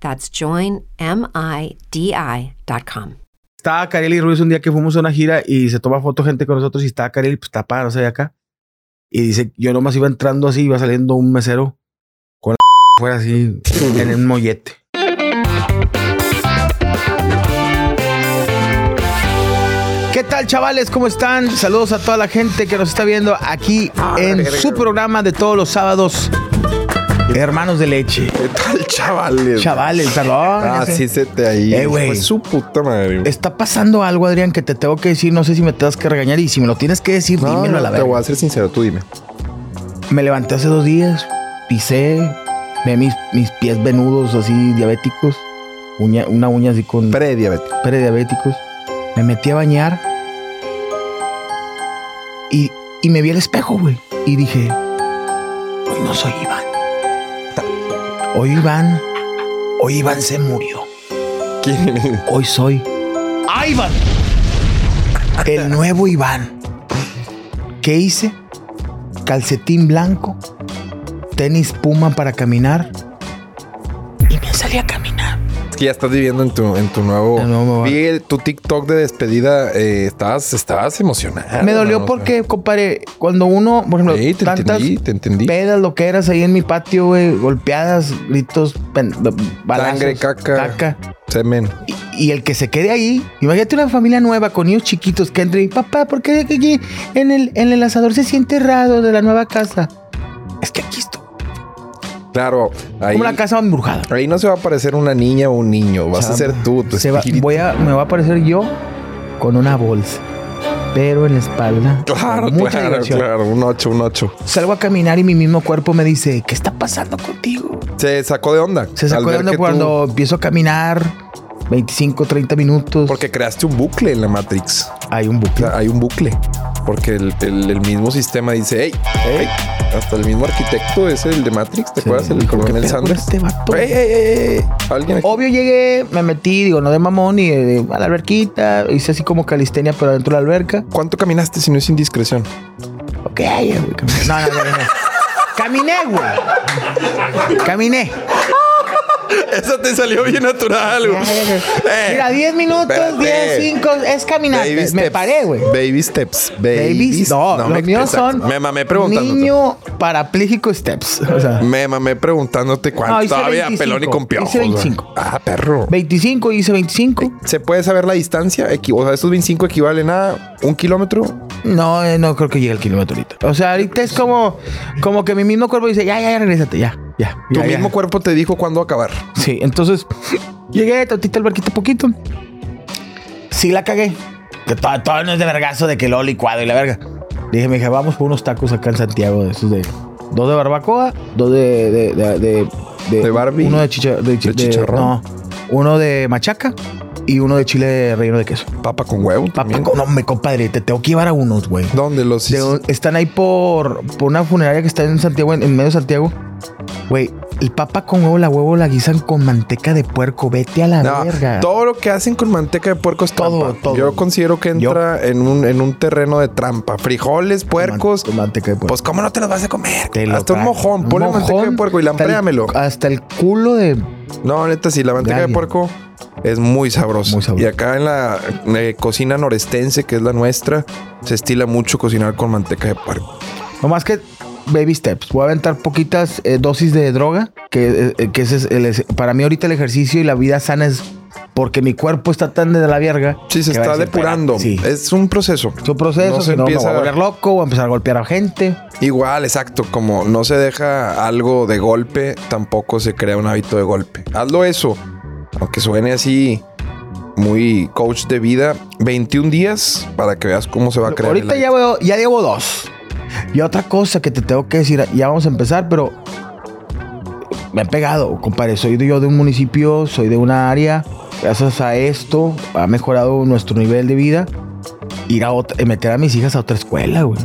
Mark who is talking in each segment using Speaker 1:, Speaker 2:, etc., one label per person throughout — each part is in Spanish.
Speaker 1: That's joinmidi.com.
Speaker 2: Estaba Kareli Ruiz un día que fuimos a una gira y se toma foto gente con nosotros y estaba Kareli pues tapada, no sé, de acá. Y dice, yo nomás iba entrando así, iba saliendo un mesero con la fuera así en un mollete. ¿Qué tal, chavales? ¿Cómo están? Saludos a toda la gente que nos está viendo aquí en su programa de todos los sábados. Hermanos de leche.
Speaker 3: ¿Qué tal, chavales?
Speaker 2: Chavales, perdón.
Speaker 3: Ah, sí se te ahí.
Speaker 2: Eh, güey.
Speaker 3: Fue su puta madre.
Speaker 2: Está pasando algo, Adrián, que te tengo que decir. No sé si me tengas que regañar. Y si me lo tienes que decir,
Speaker 3: No,
Speaker 2: dímelo
Speaker 3: no,
Speaker 2: a la
Speaker 3: te voy a ser sincero, tú dime.
Speaker 2: Me levanté hace dos días, pisé, ve mis, mis pies venudos así diabéticos, uña- una uña así con
Speaker 3: Prediabético.
Speaker 2: prediabéticos. Me metí a bañar y, y me vi al espejo, güey. Y dije, hoy no soy Iván. Hoy Iván, hoy Iván se murió.
Speaker 3: ¿Quién?
Speaker 2: Hoy soy ¡Ah, Iván. El nuevo Iván. ¿Qué hice? Calcetín blanco, tenis puma para caminar y me salí a caminar.
Speaker 3: Que ya estás viviendo en tu, en tu nuevo. Vi tu TikTok de despedida. eh, estabas, estabas emocionado.
Speaker 2: Me dolió porque, compadre, cuando uno, por ejemplo,
Speaker 3: Sí, te
Speaker 2: tantas
Speaker 3: entendí, te entendí.
Speaker 2: pedas, lo que eras ahí en mi patio, güey, golpeadas, gritos, pen- balazos,
Speaker 3: Sangre, caca.
Speaker 2: caca.
Speaker 3: Semen.
Speaker 2: Y, y el que se quede ahí, imagínate una familia nueva con niños chiquitos que entren y papá, ¿por qué aquí en el, en el asador se siente raro de la nueva casa? Es que aquí.
Speaker 3: Claro, ahí,
Speaker 2: Como una casa embrujada.
Speaker 3: ahí no se va a aparecer una niña o un niño. Vas a ser tú, tu
Speaker 2: Se va-
Speaker 3: espíritu.
Speaker 2: voy a, me va a aparecer yo con una bolsa, pero en la espalda.
Speaker 3: Claro, claro,
Speaker 2: diversión.
Speaker 3: claro. Un 8, un 8.
Speaker 2: Salgo a caminar y mi mismo cuerpo me dice, ¿qué está pasando contigo?
Speaker 3: Se sacó de onda.
Speaker 2: Se sacó de onda
Speaker 3: tú-
Speaker 2: cuando empiezo a caminar 25, 30 minutos.
Speaker 3: Porque creaste un bucle en la Matrix.
Speaker 2: hay un
Speaker 3: O
Speaker 2: bucle.
Speaker 3: sea, hay un bucle. Porque el, el- el mismo sistema dice, hey, hey, hasta el mismo arquitecto es el de Matrix, ¿te
Speaker 2: Sí,
Speaker 3: acuerdas? El
Speaker 2: dijo, ¿qué
Speaker 3: coronel Sanders.
Speaker 2: este vato?
Speaker 3: Ey, ey, ey, ey. Alguien.
Speaker 2: Obvio llegué, me metí, digo, no de mamón, y eh, a la alberquita, hice así como calistenia, pero dentro de la alberca.
Speaker 3: ¿Cuánto caminaste si no es indiscreción?
Speaker 2: Ok. No, no, no, no. Caminé, güey. Caminé.
Speaker 3: Eso te salió bien natural, güey. Eh,
Speaker 2: Mira, 10 minutos,
Speaker 3: espérate.
Speaker 2: 10, 5, es caminar.
Speaker 3: Baby
Speaker 2: Me
Speaker 3: steps.
Speaker 2: paré, güey.
Speaker 3: Baby steps. Baby
Speaker 2: Babies, no, los
Speaker 3: me-
Speaker 2: míos
Speaker 3: exacto.
Speaker 2: son
Speaker 3: Me mamé preguntándote.
Speaker 2: niño parapléjico steps. O sea,
Speaker 3: Me mamé preguntándote cuánto.
Speaker 2: No,
Speaker 3: Todavía
Speaker 2: 25.
Speaker 3: pelón y con piojos.
Speaker 2: Hice
Speaker 3: güey.
Speaker 2: 25.
Speaker 3: Ah, perro.
Speaker 2: 25, hice 25.
Speaker 3: ¿Se puede saber la distancia? O sea, estos 25 equivalen a un kilómetro.
Speaker 2: No, eh, no creo que llegue al kilómetro ahorita. O sea, ahorita es como, como que mi mismo cuerpo dice, ya, ya, ya, regrésate, ya, ya.
Speaker 3: Tu
Speaker 2: ya, ya".
Speaker 3: mismo cuerpo te dijo cuándo acabar.
Speaker 2: Sí, entonces llegué, tantito al barquito poquito. Sí la cagué. Que todo, todo no es de vergazo de que lo licuado y la verga. Dije, me dije, vamos por unos tacos acá en Santiago, de esos de. Dos de barbacoa, dos de. de, de, de,
Speaker 3: De Barbie.
Speaker 2: Uno de, chicha, de,
Speaker 3: De chicharrón.
Speaker 2: No, uno de machaca y uno de chile relleno de queso.
Speaker 3: Papa con huevo.
Speaker 2: Papá,
Speaker 3: también.
Speaker 2: no, me compadre, te tengo que llevar a unos, güey.
Speaker 3: ¿Dónde los
Speaker 2: De están ahí por, por una funeraria que está en Santiago, en, en medio de Santiago. Güey, el papa con huevo, la huevo la guisan con manteca de puerco. Vete a la
Speaker 3: No,
Speaker 2: verga.
Speaker 3: todo lo que hacen con manteca de puerco es
Speaker 2: Todo,
Speaker 3: trampa.
Speaker 2: todo.
Speaker 3: Yo considero que entra en, un, en un terreno de trampa. Frijoles, puercos.
Speaker 2: Con manteca de puerco.
Speaker 3: Pues, ¿cómo no te los vas a comer?
Speaker 2: Te lo
Speaker 3: Hasta un mojón. Ponle manteca de puerco y lampréamelo.
Speaker 2: Hasta el culo de.
Speaker 3: No, neta, sí, la manteca de puerco es muy sabrosa.
Speaker 2: Muy sabrosa.
Speaker 3: Y acá en la eh, cocina norestense, que es la nuestra, se estila mucho cocinar con manteca de puerco.
Speaker 2: Nomás que baby steps. Voy a aventar poquitas eh, dosis de droga. Que, eh, que ese es el, para mí ahorita el ejercicio y la vida sana es porque mi cuerpo está tan de la verga.
Speaker 3: Sí, se está depurando. Es un proceso.
Speaker 2: Es un proceso,
Speaker 3: No se
Speaker 2: no,
Speaker 3: empieza-
Speaker 2: a volver loco, voy a empezar a golpear a gente.
Speaker 3: Igual, exacto. Como no se deja algo de golpe, tampoco se crea un hábito de golpe. Hazlo eso. Aunque suene así muy coach de vida. 21 días para que veas cómo se va a crear.
Speaker 2: Ahorita
Speaker 3: el
Speaker 2: ya, veo, ya llevo dos. Y otra cosa que te tengo que decir, ya vamos a empezar, pero me han pegado, compadre. Soy de- yo de un municipio, soy de una área. Gracias a esto ha mejorado nuestro nivel de vida. Ir a otra, meter a mis hijas a otra escuela, güey.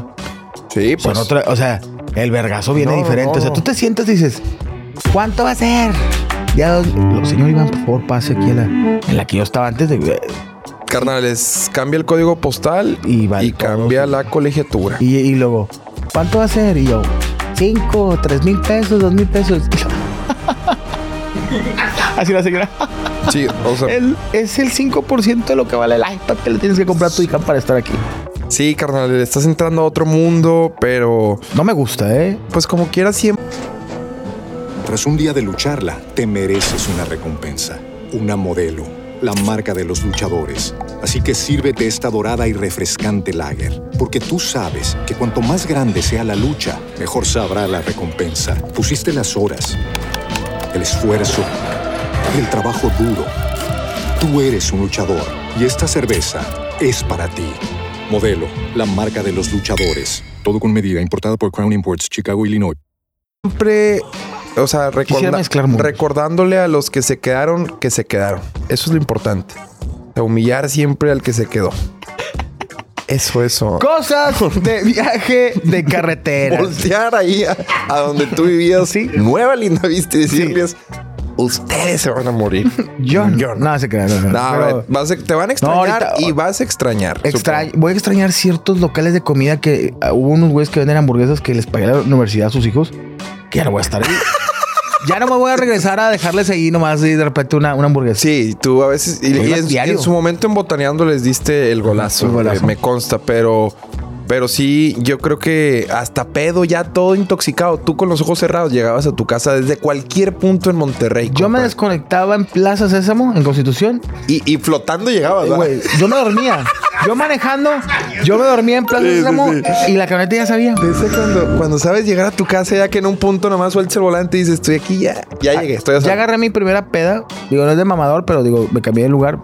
Speaker 3: Sí, pues.
Speaker 2: otra- o sea, el vergazo viene
Speaker 3: No,
Speaker 2: diferente.
Speaker 3: no,
Speaker 2: O sea, tú te sientas y dices, ¿cuánto va a ser? Ya, lo- señor Iván, por favor, pase aquí en la, en la que yo estaba antes de.
Speaker 3: Carnales, cambia el código postal
Speaker 2: Y
Speaker 3: cambia la colegiatura.
Speaker 2: Y, y luego, ¿cuánto va a ser? Y yo, cinco, tres mil pesos, dos mil pesos. Así la señora.
Speaker 3: Sí, o sea,
Speaker 2: El- es el 5% de lo que vale el iPad que le tienes que comprar a tu hija para estar aquí.
Speaker 3: sí, carnal, le estás entrando a otro mundo, pero
Speaker 2: No me gusta, ¿eh?
Speaker 3: pues como quieras siempre.
Speaker 4: Tras un día de lucharla, te mereces una recompensa, una modelo, la marca de los luchadores. Así que sírvete esta dorada y refrescante lager, porque tú sabes que cuanto más grande sea la lucha, mejor sabrá la recompensa. Pusiste las horas, el esfuerzo, el trabajo duro. Tú eres un luchador y esta cerveza es para ti. Modelo, la marca de los luchadores. Todo con medida, importada por Crown Imports, Chicago, Illinois.
Speaker 3: siempre, o sea, recorda-
Speaker 2: mezclar
Speaker 3: recordándole a los que se quedaron que se quedaron. Eso es lo importante. Sea, humillar siempre al que se quedó. Eso, eso.
Speaker 2: Cosas de viaje de carretera.
Speaker 3: Voltear ahí a, a donde tú vivías,
Speaker 2: Sí.
Speaker 3: nueva linda vista y decirles, ustedes se van a morir.
Speaker 2: Yo
Speaker 3: Yo no.
Speaker 2: no se crean. No, no,
Speaker 3: No, vas a- te van a extrañar
Speaker 2: ahorita-
Speaker 3: y vas a extrañar.
Speaker 2: extraño- voy a extrañar ciertos locales de comida que ah, hubo unos güeyes que venden hamburguesas que les pagué a la universidad a sus hijos. Que ya no voy a estar ahí. ya no me voy a regresar a dejarles ahí nomás y de repente una, una hamburguesa.
Speaker 3: Sí, tú a veces. Y, y en, su momento en Botaneando les diste el golazo.
Speaker 2: El golazo.
Speaker 3: eh, me consta, pero. Pero sí, yo creo que hasta pedo, ya todo intoxicado. Tú con los ojos cerrados llegabas a tu casa desde cualquier punto en Monterrey.
Speaker 2: Yo me desconectaba en Plaza Sésamo, en Constitución.
Speaker 3: y, y flotando llegabas,
Speaker 2: Eh,
Speaker 3: ¿verdad?
Speaker 2: güey, yo me dormía. Yo manejando, yo me dormía en Plaza
Speaker 3: Sí,
Speaker 2: Sésamo
Speaker 3: sí.
Speaker 2: y la camioneta ya sabía.
Speaker 3: Ese cuando, cuando sabes llegar a tu casa, ya que en un punto nomás sueltas el volante y dices, estoy aquí, ya, ya llegué, estoy a
Speaker 2: Ya
Speaker 3: salvo".
Speaker 2: agarré mi primera peda. Digo, no es de mamador, pero digo, me cambié de lugar.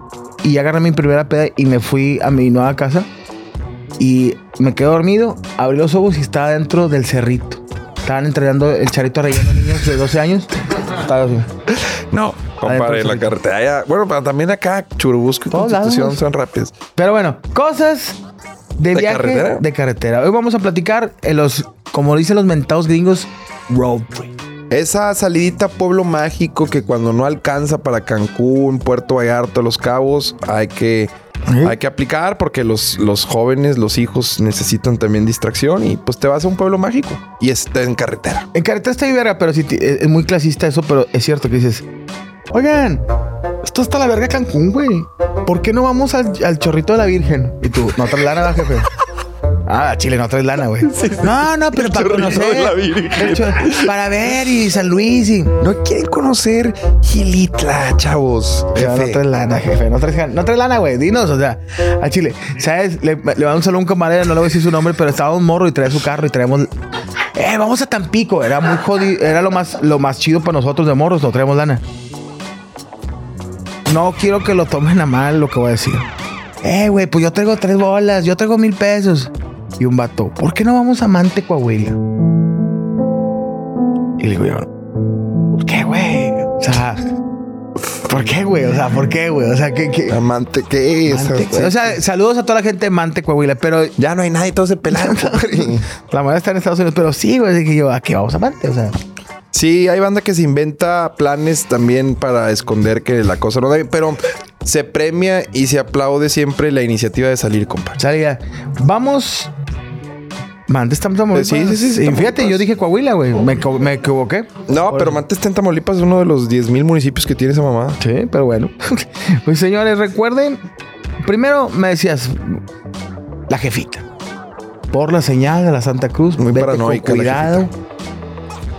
Speaker 2: Y ya agarré mi primera peda y me fui a mi nueva casa. Y me quedé dormido, abrí los ojos y estaba dentro del cerrito. Estaban entrenando el charito relleno niños de 12 años. Estaba así.
Speaker 3: No, compadre, la carretera. Bueno, pero también acá, Churubusco y Constitución
Speaker 2: lados.
Speaker 3: son rápidos.
Speaker 2: Pero bueno, cosas de,
Speaker 3: ¿De
Speaker 2: viaje
Speaker 3: carretera?
Speaker 2: de carretera. Hoy vamos a platicar en los, como dicen los mentados gringos, road trip.
Speaker 3: Esa salidita pueblo mágico que cuando no alcanza para Cancún, Puerto Vallarta, Los Cabos, hay que,
Speaker 2: ¿Eh?
Speaker 3: hay que aplicar porque los, los jóvenes, los hijos necesitan también distracción y pues te vas a un pueblo mágico y está en carretera.
Speaker 2: En carretera está verga, pero sí, t- es muy clasista eso, pero es cierto que dices, oigan, esto está la verga Cancún, güey. ¿Por qué no vamos al, al chorrito de la Virgen? Y tú, no traes lana, va, jefe. Ah, Chile, no traes lana, güey. No, no, pero para conocer.
Speaker 3: la
Speaker 2: chor- para ver y San Luis y.
Speaker 3: No quieren conocer Gilitla, chavos.
Speaker 2: No
Speaker 3: jefe.
Speaker 2: traes lana, jefe. No traes, no traes lana, güey. Dinos, o sea, a Chile. ¿Sabes? Le, le vamos a saludo a un camarero, no le voy a decir su nombre, pero estaba un morro y traía su carro y traemos. Eh, vamos a Tampico. Era muy jodido. Era lo más, lo más chido para nosotros de morros. No traemos lana. No quiero que lo tomen a mal lo que voy a decir. Eh, güey, pues yo traigo tres bolas, yo traigo mil pesos. Y un vato, ¿por qué no vamos a Mante, Coahuila? Y le digo yo, ¿por qué, güey? O sea, ¿por qué, güey? O sea, ¿por qué, güey? O sea, ¿qué? qué?
Speaker 3: Amante, ¿qué es?
Speaker 2: Güey. O sea, saludos a toda la gente de Mante, Coahuila, pero
Speaker 3: ya no hay nadie, todos se pelaron.
Speaker 2: la mayoría está en Estados Unidos, pero sí, güey, dije yo, ¿a qué vamos a Mante? O sea,
Speaker 3: Sí, hay banda que se inventa planes también para esconder que la cosa no da bien, pero se premia y se aplaude siempre la iniciativa de salir, compa.
Speaker 2: Salía. Vamos. Mande, estamos a Tamaulipas.
Speaker 3: Sí, sí, sí, sí,
Speaker 2: Y fíjate, yo dije Coahuila, güey. Me, me equivoqué.
Speaker 3: No, pero Mante está en Tamaulipas, es uno de los 10 mil municipios que tiene esa mamada.
Speaker 2: Sí, pero bueno. pues señores, recuerden. Primero me decías la jefita. Por la señal de la Santa Cruz.
Speaker 3: Muy
Speaker 2: vete
Speaker 3: paranoica
Speaker 2: Con cuidado.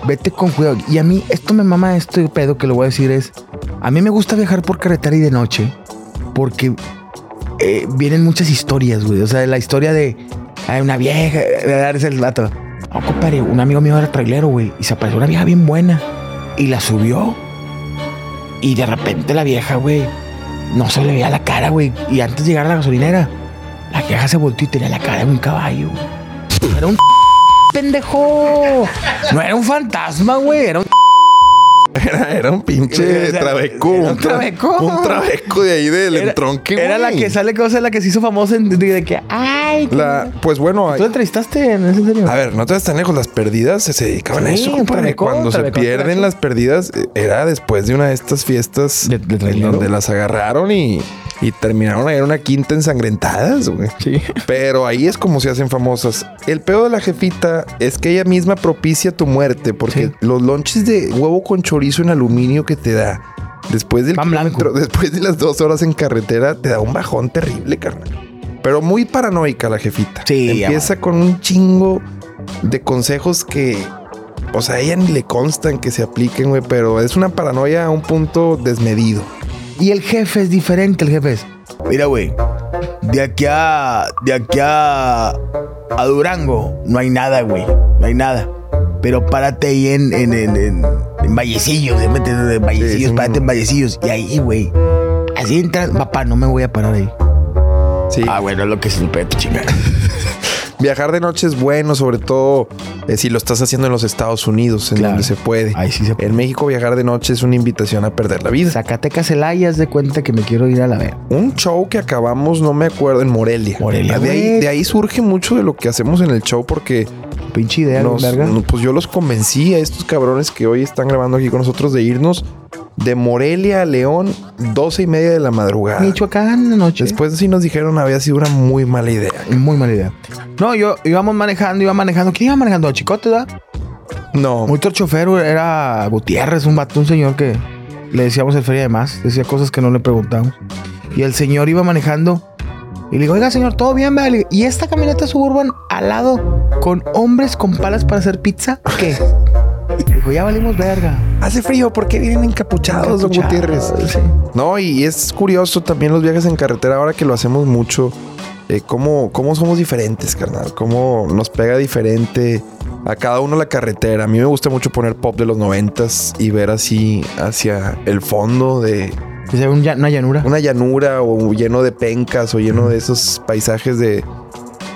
Speaker 2: Vete con cuidado. Y a mí, esto me mama este pedo que lo voy a decir es. A mí me gusta viajar por carretera y de noche. Porque eh, vienen muchas historias, güey. O sea, la historia de. Hay una vieja. Es el dato. No, compadre, un amigo mío era trailero, güey. Y se apareció una vieja bien buena. Y la subió. Y de repente la vieja, güey, no se le veía la cara, güey. Y antes de llegar a la gasolinera, la vieja se volteó y tenía la cara de un caballo. Era un pendejo. No era un fantasma, güey. Era un
Speaker 3: Era, era un pinche
Speaker 2: Era-
Speaker 3: trabeco.
Speaker 2: era un
Speaker 3: tra-
Speaker 2: trabeco.
Speaker 3: Un trabeco de ahí del
Speaker 2: era,
Speaker 3: entronque,
Speaker 2: era la que sale cosa la que se hizo famosa en- de, de que ay.
Speaker 3: La, pues bueno,
Speaker 2: ¿Tú la entrevistaste en ese serio?
Speaker 3: a ver, no te vas tan lejos. Las perdidas se, se dedicaban a eso,
Speaker 2: trabecón,
Speaker 3: Cuando se pierden las perdidas, eh, era después de una de estas fiestas
Speaker 2: De- de
Speaker 3: en donde las agarraron y, y terminaron ahí en una quinta ensangrentadas, güey.
Speaker 2: Sí.
Speaker 3: Pero ahí es como se hacen famosas. El pedo de la jefita es que ella misma propicia tu muerte porque
Speaker 2: Sí.
Speaker 3: los lonches de huevo con chorizo en aluminio que te da después del kilómetro- después de las dos horas en carretera te da un bajón terrible, carnal. Pero muy paranoica la jefita.
Speaker 2: Sí,
Speaker 3: Empieza con un chingo de consejos que, o sea, a ella ni le constan que se apliquen, güey, pero es una paranoia a un punto desmedido.
Speaker 2: Y el jefe es diferente, el jefe es. Mira, güey. De aquí a. De aquí a. A Durango no hay nada, güey. No hay nada. Pero párate ahí en. En, en, en, en Vallecillos. En Vallecillos,
Speaker 3: sí,
Speaker 2: párate en Vallecillos. Y ahí, güey. Así entras. Papá, no me voy a parar ahí.
Speaker 3: Sí.
Speaker 2: Ah, bueno, es lo que es el pedo, chingada.
Speaker 3: Viajar de noche es bueno, sobre todo eh, si lo estás haciendo en los Estados Unidos, en
Speaker 2: Claro.
Speaker 3: donde se puede.
Speaker 2: Ahí sí se puede.
Speaker 3: En México viajar de noche es una invitación a perder la vida.
Speaker 2: Zacatecas Celaya, haz de cuenta que me quiero ir a la ver.
Speaker 3: Un show que acabamos, no me acuerdo, en Morelia.
Speaker 2: Morelia,
Speaker 3: Ah, de, ahí, de ahí surge mucho de lo que hacemos en el show porque
Speaker 2: Pinche idea,
Speaker 3: nos- no, pues yo los convencí a estos cabrones que hoy están grabando aquí con nosotros de irnos de Morelia a León, 12 y media de la madrugada.
Speaker 2: Michoacán la noche.
Speaker 3: Después sí nos dijeron había sido una muy mala idea.
Speaker 2: Muy mala idea. No, yo íbamos manejando, iba manejando. ¿Quién iba manejando? Chicote, ¿verdad?
Speaker 3: No,
Speaker 2: Otro chofer era Gutiérrez, un vato, un señor que le decíamos el feria de más. Decía cosas que no le preguntamos. Y el señor iba manejando. Y le digo, oiga, señor, ¿todo bien? vea?" Le digo, ¿Y esta camioneta suburban al lado con hombres con palas para hacer pizza? ¿Qué? Dijo, ya valimos verga.
Speaker 3: hace frío, ¿por qué vienen encapuchados, don Gutiérrez?
Speaker 2: sí.
Speaker 3: No, y es curioso también los viajes en carretera, ahora que lo hacemos mucho, eh, cómo, cómo somos diferentes, carnal, cómo nos pega diferente a cada uno la carretera. A mí me gusta mucho poner pop de los noventas y ver así hacia el fondo de
Speaker 2: Que una llanura.
Speaker 3: una llanura o lleno de pencas o lleno de esos paisajes de...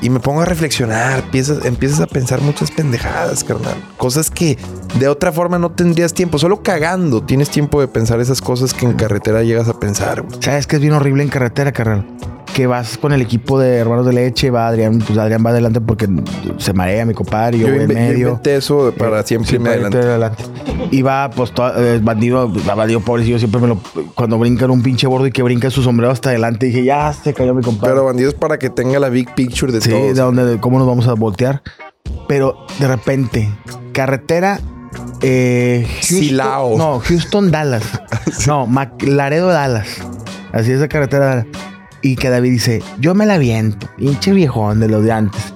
Speaker 3: Y me pongo a reflexionar, empiezas, empiezas a pensar muchas pendejadas, carnal. Cosas que de otra forma no tendrías tiempo. Solo cagando tienes tiempo de pensar esas cosas que en carretera llegas a pensar. güey.
Speaker 2: ¿Sabes qué es bien horrible en carretera, carnal? Que vas con el equipo de hermanos de leche, va Adrián, pues Adrián va adelante porque se marea mi compadre, yo,
Speaker 3: Yo,
Speaker 2: voy en
Speaker 3: yo
Speaker 2: medio.
Speaker 3: inventé eso para siempre
Speaker 2: Sí,
Speaker 3: irme adelante.
Speaker 2: adelante. Y va, pues, to- eh, bandido, va, bandido pobrecillo, siempre me lo. Cuando brincan un pinche bordo y que brinca su sombrero hasta adelante, dije, ya se cayó mi compadre.
Speaker 3: Pero bandidos para que tenga la big picture de
Speaker 2: sí,
Speaker 3: todos.
Speaker 2: de dónde, de cómo nos vamos a voltear. Pero de repente, carretera. Eh, Houston-
Speaker 3: Silao.
Speaker 2: No, Houston, Dallas. No, Laredo, Dallas. Así es la carretera. Y que David dice, yo me la viento, pinche viejón de los de antes.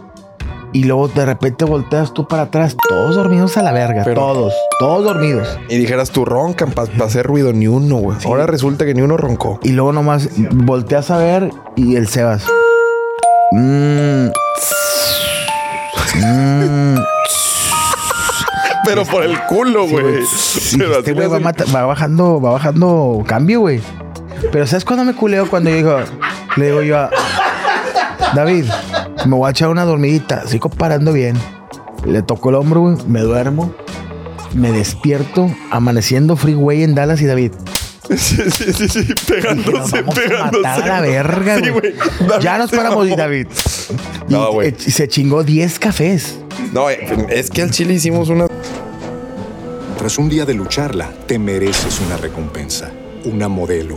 Speaker 2: Y luego de repente volteas tú para atrás, todos dormidos a la verga,
Speaker 3: Pero-
Speaker 2: todos, todos dormidos.
Speaker 3: Y dijeras tú roncan para hacer ruido, ni uno, güey. Ahora resulta que ni uno roncó.
Speaker 2: Y luego nomás volteas a ver y el Sebas. Mm. Mm.
Speaker 3: Pero por el culo, güey.
Speaker 2: Sí, este güey va, va bajando, va bajando cambio, güey. Pero ¿sabes cuándo me culeo? Cuando yo digo, le digo yo a David, me voy a echar una dormidita, sigo parando bien. Le toco el hombro, güey, me duermo, me despierto, amaneciendo freeway en Dallas y David.
Speaker 3: Sí, sí, sí, sí, pegándose,
Speaker 2: vamos a
Speaker 3: pegándose.
Speaker 2: matar a la verga,
Speaker 3: Sí,
Speaker 2: güey.
Speaker 3: David
Speaker 2: ya nos paramos y. David. Y,
Speaker 3: No, güey.
Speaker 2: eh, se chingó 10 cafés.
Speaker 3: No, eh, es que al chile hicimos una.
Speaker 4: Tras un día de lucharla, te mereces una recompensa, una modelo,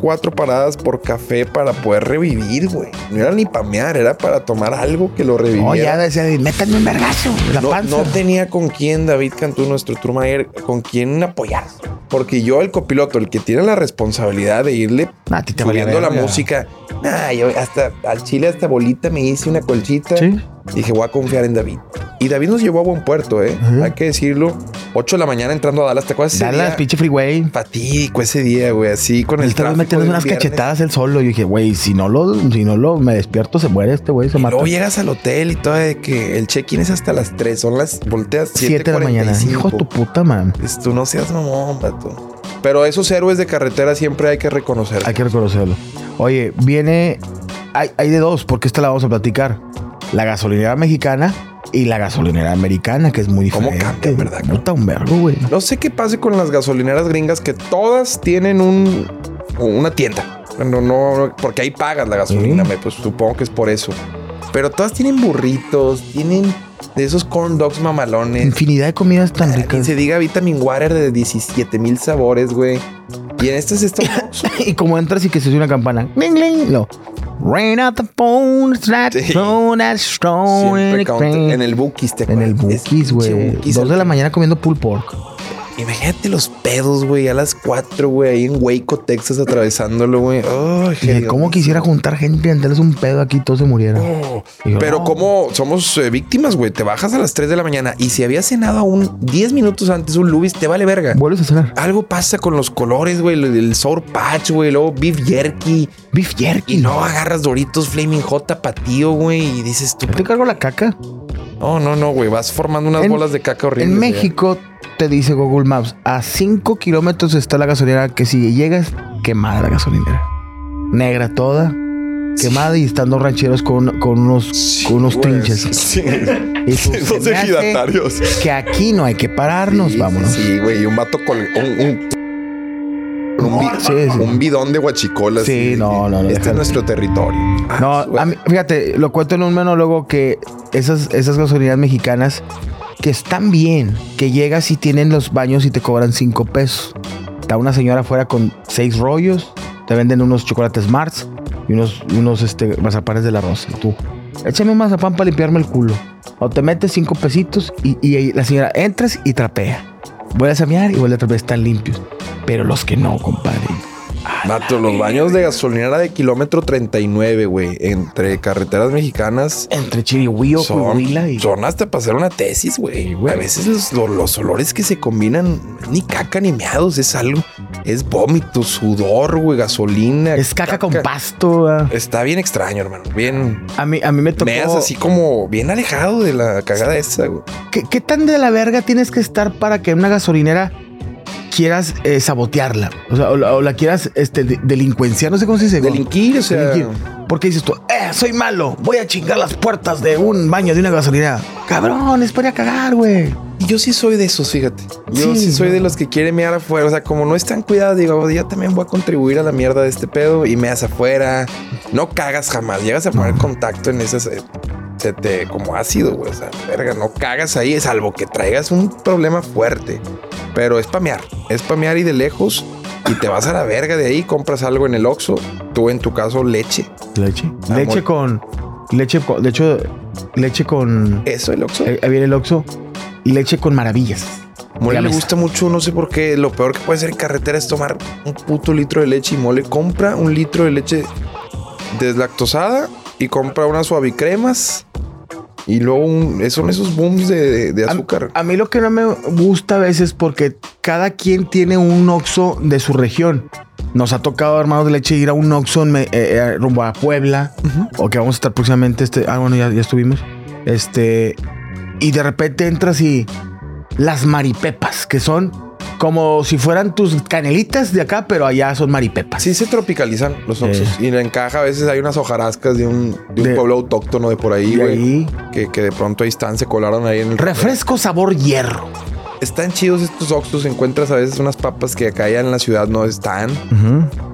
Speaker 3: Cuatro paradas por café para poder revivir, güey. No era ni pamear, era para tomar algo que lo reviviera.
Speaker 2: Oh, ya decía, métanme un vergazo. La
Speaker 3: no,
Speaker 2: panza.
Speaker 3: no tenía con quién David Cantú, nuestro tourmayer, con quién apoyar. Porque yo, el copiloto, el que tiene la responsabilidad de irle
Speaker 2: valía
Speaker 3: subiendo la música. Nah, yo hasta al chile, hasta bolita me hice una colchita.
Speaker 2: Sí.
Speaker 3: Dije, voy a confiar en David. Y David nos llevó a buen puerto, ¿eh? Hay que decirlo. 8 de la mañana entrando a Dallas. ¿Te acuerdas
Speaker 2: Dallas, pinche freeway.
Speaker 3: Fatídico ese día, güey. Así con el
Speaker 2: Estaba metiendo unas
Speaker 3: viernes.
Speaker 2: cachetadas él solo. Yo dije, güey, si no lo, si no lo me despierto, se muere este güey, se
Speaker 3: Y
Speaker 2: mata.
Speaker 3: luego llegas al hotel y todo de que el check-in es hasta las 3. Son las volteas
Speaker 2: 7 de la mañana.
Speaker 3: 7:45.
Speaker 2: Hijo de tu puta, man.
Speaker 3: Pues tú no seas mamón, vato. Pero esos héroes de carretera siempre hay que reconocer.
Speaker 2: Hay que reconocerlo. Oye, viene. Hay, hay de dos, porque esta la vamos a platicar. La gasolinera mexicana y la gasolinera americana, que es muy
Speaker 3: ¿Cómo
Speaker 2: diferente.
Speaker 3: cambian, verdad?
Speaker 2: Puta, un vergo, güey.
Speaker 3: No sé qué pase con las gasolineras gringas que todas tienen un una tienda. No, no, porque ahí pagas la gasolina,
Speaker 2: Sí.
Speaker 3: me- pues supongo que es por eso. Pero todas tienen burritos, tienen de esos corn dogs mamalones.
Speaker 2: Infinidad de comidas tan ricas.
Speaker 3: se diga vitamin water de 17 mil sabores, güey. Y en estas está
Speaker 2: y como entras y que se oye una campana. Ling, ling. No. Rain out the phone, it's that
Speaker 3: Sí.
Speaker 2: phone, that's strong
Speaker 3: siempre en el Bookies, ¿te
Speaker 2: En el Bookies, güey. Dos de la mañana comiendo pulled pork.
Speaker 3: Imagínate los pedos, güey, a las 4, güey, ahí en Waco, Texas, atravesándolo, güey. Genial.
Speaker 2: ¿cómo quisiera juntar gente y entrarles un pedo aquí y todos se murieran?
Speaker 3: Oh, Pero
Speaker 2: no.
Speaker 3: como somos eh, víctimas, güey, te bajas a las 3 de la mañana y si habías cenado aún 10 minutos antes un Lubis, te vale verga.
Speaker 2: Vuelves a cenar.
Speaker 3: Algo pasa con los colores, güey, el, el Sour Patch, güey, luego Beef Jerky.
Speaker 2: Beef jerky.
Speaker 3: Y luego agarras Doritos Flaming Hot Tapatío, güey, y dices tú,
Speaker 2: ¿Te cargo la caca?
Speaker 3: No, no, no, güey, vas formando unas
Speaker 2: En-
Speaker 3: bolas de caca horribles.
Speaker 2: En. México te dice Google Maps, a 5 kilómetros está la gasolinera que si llegas, quemada la gasolinera. Negra toda, quemada y están dos rancheros con, con unos,
Speaker 3: Sí,
Speaker 2: con unos trinches.
Speaker 3: Sí.
Speaker 2: Y
Speaker 3: ejidatarios.
Speaker 2: Que aquí no hay que pararnos,
Speaker 3: Sí,
Speaker 2: vámonos.
Speaker 3: Sí, güey, un vato con un, un, un, bi-
Speaker 2: Sí, sí.
Speaker 3: un bidón de guachicola.
Speaker 2: Sí, no, no, no,
Speaker 3: Este
Speaker 2: déjalo.
Speaker 3: es nuestro territorio. Ah,
Speaker 2: No, a mí- fíjate, lo cuento en un monólogo que esas, esas gasolineras mexicanas que están bien, que llegas y tienen los baños y te cobran cinco pesos. Está una señora afuera con seis rollos, te venden unos chocolates Mars y unos, unos este, mazapanes de la rosa. Y tú, échame un mazapán para limpiarme el culo. O te metes cinco pesitos y, y la señora entras y trapea. Vuelves a mirar y vuelve a trapear, están limpios. Pero los que no, compadre.
Speaker 3: Vato, los baños de gasolinera de kilómetro 39, güey, entre carreteras mexicanas.
Speaker 2: Entre Chirihuío, Coahuila y...
Speaker 3: son hasta para hacer una tesis, güey.
Speaker 2: Sí.
Speaker 3: A veces los, los- los olores que se combinan, ni caca ni meados, es algo. Es vómito, sudor, güey, gasolina.
Speaker 2: Es caca con pasto. ah.
Speaker 3: Está bien extraño, hermano. Bien.
Speaker 2: A mí, a mí me tocó.
Speaker 3: Meas así como bien alejado de la cagada esa, güey.
Speaker 2: ¿Qué, qué tan de la verga tienes que estar para que una gasolinera quieras eh, sabotearla? O sea, o la, o la quieras este, de- delincuenciar, no sé cómo se dice.
Speaker 3: Delinquir, o sea.
Speaker 2: Delinquir. Porque dices tú, eh, soy malo, voy a chingar las puertas de un baño de una gasolinera. Cabrón, es para cagar, güey.
Speaker 3: Yo sí soy de esos, fíjate. Yo sí,
Speaker 2: Sí,
Speaker 3: soy de los que quieren mear afuera. O sea, como no están cuidados, digo, yo también voy a contribuir a la mierda de este pedo y meas afuera. No cagas jamás. Llegas a poner contacto en esas. Se te como ácido, güey. O sea, verga, no cagas ahí, salvo que traigas un problema fuerte. Pero es pamear. Es pamear y de lejos. Y te vas a la verga de ahí, compras algo en el Oxxo. Tú, en tu caso, leche.
Speaker 2: Leche.
Speaker 3: Ah,
Speaker 2: leche con. Leche con. De hecho, leche con.
Speaker 3: Eso, el Oxxo.
Speaker 2: ahí viene el Oxxo. Leche con maravillas.
Speaker 3: Mole le
Speaker 2: me
Speaker 3: gusta mucho, no sé por qué. Lo peor que puede hacer en carretera es tomar un puto litro de leche y mole. Compra un litro de leche deslactosada y compra unas suavicremas. Y luego un- son esos booms de, azúcar.
Speaker 2: A, mí lo que no me gusta a veces porque cada quien tiene un Oxxo de su región. Nos ha tocado, hermanos de leche, ir a un me- eh, eh, rumbo a Puebla. O que vamos a estar próximamente. Este, ah, bueno, ya, ya estuvimos. Este. Y de repente entras y las maripepas, que son como si fueran tus canelitas de acá, pero allá son maripepas.
Speaker 3: Sí se tropicalizan los oxos. Y le encaja a veces hay unas hojarascas de un, de un
Speaker 2: De-
Speaker 3: pueblo autóctono de por ahí, güey. Que, que de pronto ahí están, se colaron ahí en el
Speaker 2: Refresco sabor hierro.
Speaker 3: Están chidos estos oxos. Encuentras a veces unas papas que acá ya en la ciudad no están.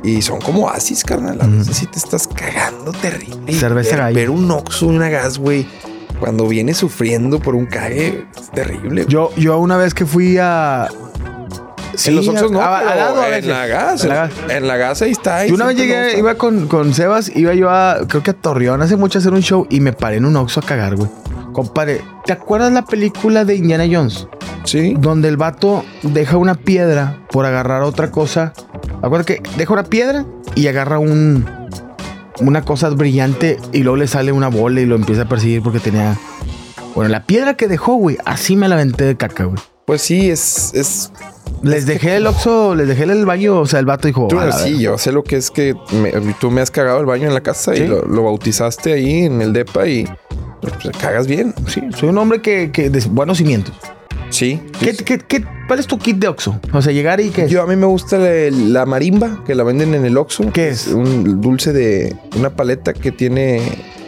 Speaker 3: Y son como oasis, carnal. A veces sí te estás cagando terrible.
Speaker 2: Cerveza
Speaker 3: ver- un oxo una gas, güey. Cuando viene sufriendo por un cague, es terrible.
Speaker 2: Yo, yo una vez que fui a.
Speaker 3: en los oxos no,
Speaker 2: a- lado a
Speaker 3: en la gas.
Speaker 2: En la gas.
Speaker 3: En la gas ahí está. ahí
Speaker 2: Yo una vez llegué, iba con, con Sebas, iba yo a, creo que a Torreón hace mucho a hacer un show y me paré en un Oxxo a cagar, güey. Compadre, ¿te acuerdas la película de Indiana Jones?
Speaker 3: Sí.
Speaker 2: Donde el vato deja una piedra por agarrar otra cosa. Acuérdate que deja una piedra y agarra un una cosa brillante y luego le sale una bola y lo empieza a perseguir porque tenía. Bueno, la piedra que dejó, güey, así me la aventé de caca, güey.
Speaker 3: Pues sí, es. es
Speaker 2: Les dejé el Oxxo, les dejé el baño, o sea, el vato dijo.
Speaker 3: tú,
Speaker 2: "A la
Speaker 3: sí,
Speaker 2: verga".
Speaker 3: yo sé lo que es que me- tú me has cagado el baño en la casa
Speaker 2: Sí.
Speaker 3: y lo, lo bautizaste ahí en el depa y pues, cagas bien.
Speaker 2: Sí, soy un hombre que, que de buenos cimientos.
Speaker 3: Sí.
Speaker 2: ¿Qué, qué, qué, cuál es tu kit de Oxxo? O sea, llegar y que.
Speaker 3: Yo a mí me gusta la, la marimba que la venden en el Oxxo.
Speaker 2: ¿Qué es?
Speaker 3: Un dulce de una paleta que tiene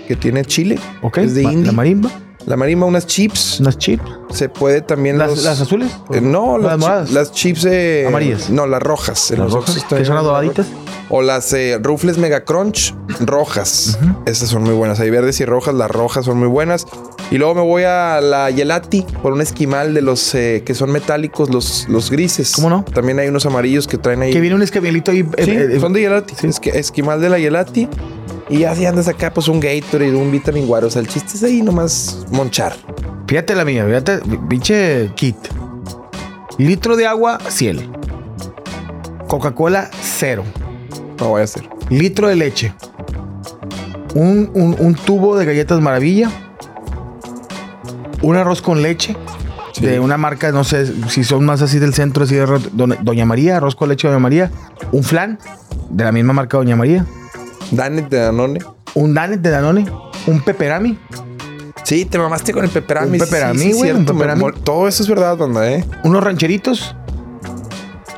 Speaker 3: que tiene chile.
Speaker 2: ok,
Speaker 3: Es de indie.
Speaker 2: La marimba,
Speaker 3: La marimba, unas chips.
Speaker 2: unas chips.
Speaker 3: Se puede también
Speaker 2: ¿Las,
Speaker 3: los-
Speaker 2: las azules?
Speaker 3: Eh, no,
Speaker 2: las
Speaker 3: las, chi- las chips eh,
Speaker 2: Amarillas.
Speaker 3: No, las rojas.
Speaker 2: Las rojas, que son
Speaker 3: hay
Speaker 2: adoraditas.
Speaker 3: O las eh, Rufles Mega Crunch rojas. Esas son muy buenas. Hay verdes y rojas. Las rojas son muy buenas. Y luego me voy a la Gelati por un esquimal de los eh, que son metálicos, los, los grises.
Speaker 2: ¿Cómo no?
Speaker 3: También hay unos amarillos que traen ahí.
Speaker 2: Que viene un escabielito ahí. eh,
Speaker 3: Sí,
Speaker 2: eh,
Speaker 3: son de Gelati. Es que esquimal de la Gelati. Y ya si andas acá, pues un Gatorade, un Vitamin Guaro. O sea, el chiste es ahí nomás monchar.
Speaker 2: Fíjate la mía, fíjate, pinche kit. Litro de agua, cielo. Coca-Cola, cero.
Speaker 3: No voy a hacer.
Speaker 2: Litro de leche. Un, un- un tubo de galletas maravilla. Un arroz con leche.
Speaker 3: Sí.
Speaker 2: De una marca, no sé si son más así del centro, así de Doña María, arroz con leche de Doña María. Un flan de la misma marca Doña María.
Speaker 3: Danet de Danone.
Speaker 2: Un Danet de Danone. Un peperami.
Speaker 3: Sí, te mamaste con el peperami.
Speaker 2: Un peperami,
Speaker 3: sí, sí,
Speaker 2: güey,
Speaker 3: cierto,
Speaker 2: peperami.
Speaker 3: Todo eso es verdad, banda, ¿eh?
Speaker 2: Unos rancheritos.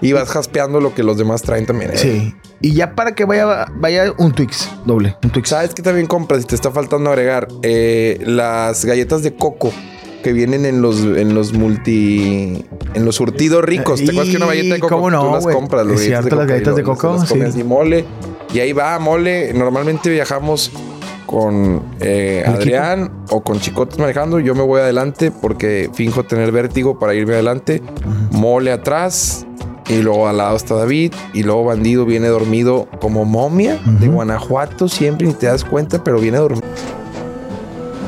Speaker 3: Y vas jaspeando lo que los demás traen también, ¿eh?
Speaker 2: Sí. Y ya para que vaya, vaya un Twix doble. Un Twix.
Speaker 3: ¿Sabes qué también compras? Si te está faltando agregar eh, las galletas de coco que vienen en los, en los multi... En los surtidos ricos. ¿Te acuerdas que una galleta de coco
Speaker 2: ¿Cómo no,
Speaker 3: tú las
Speaker 2: güey?
Speaker 3: compras?
Speaker 2: Cierto, las galletas de coco,
Speaker 3: Las comes
Speaker 2: sí.
Speaker 3: y mole. Y ahí va, mole. Normalmente viajamos con eh, Adrián o con Chicotes manejando. Yo me voy adelante porque finjo tener vértigo para irme adelante. Mole atrás. Y luego al lado está David. Y luego Bandido viene dormido como momia de. Guanajuato. Siempre ni te das cuenta, pero viene dormido.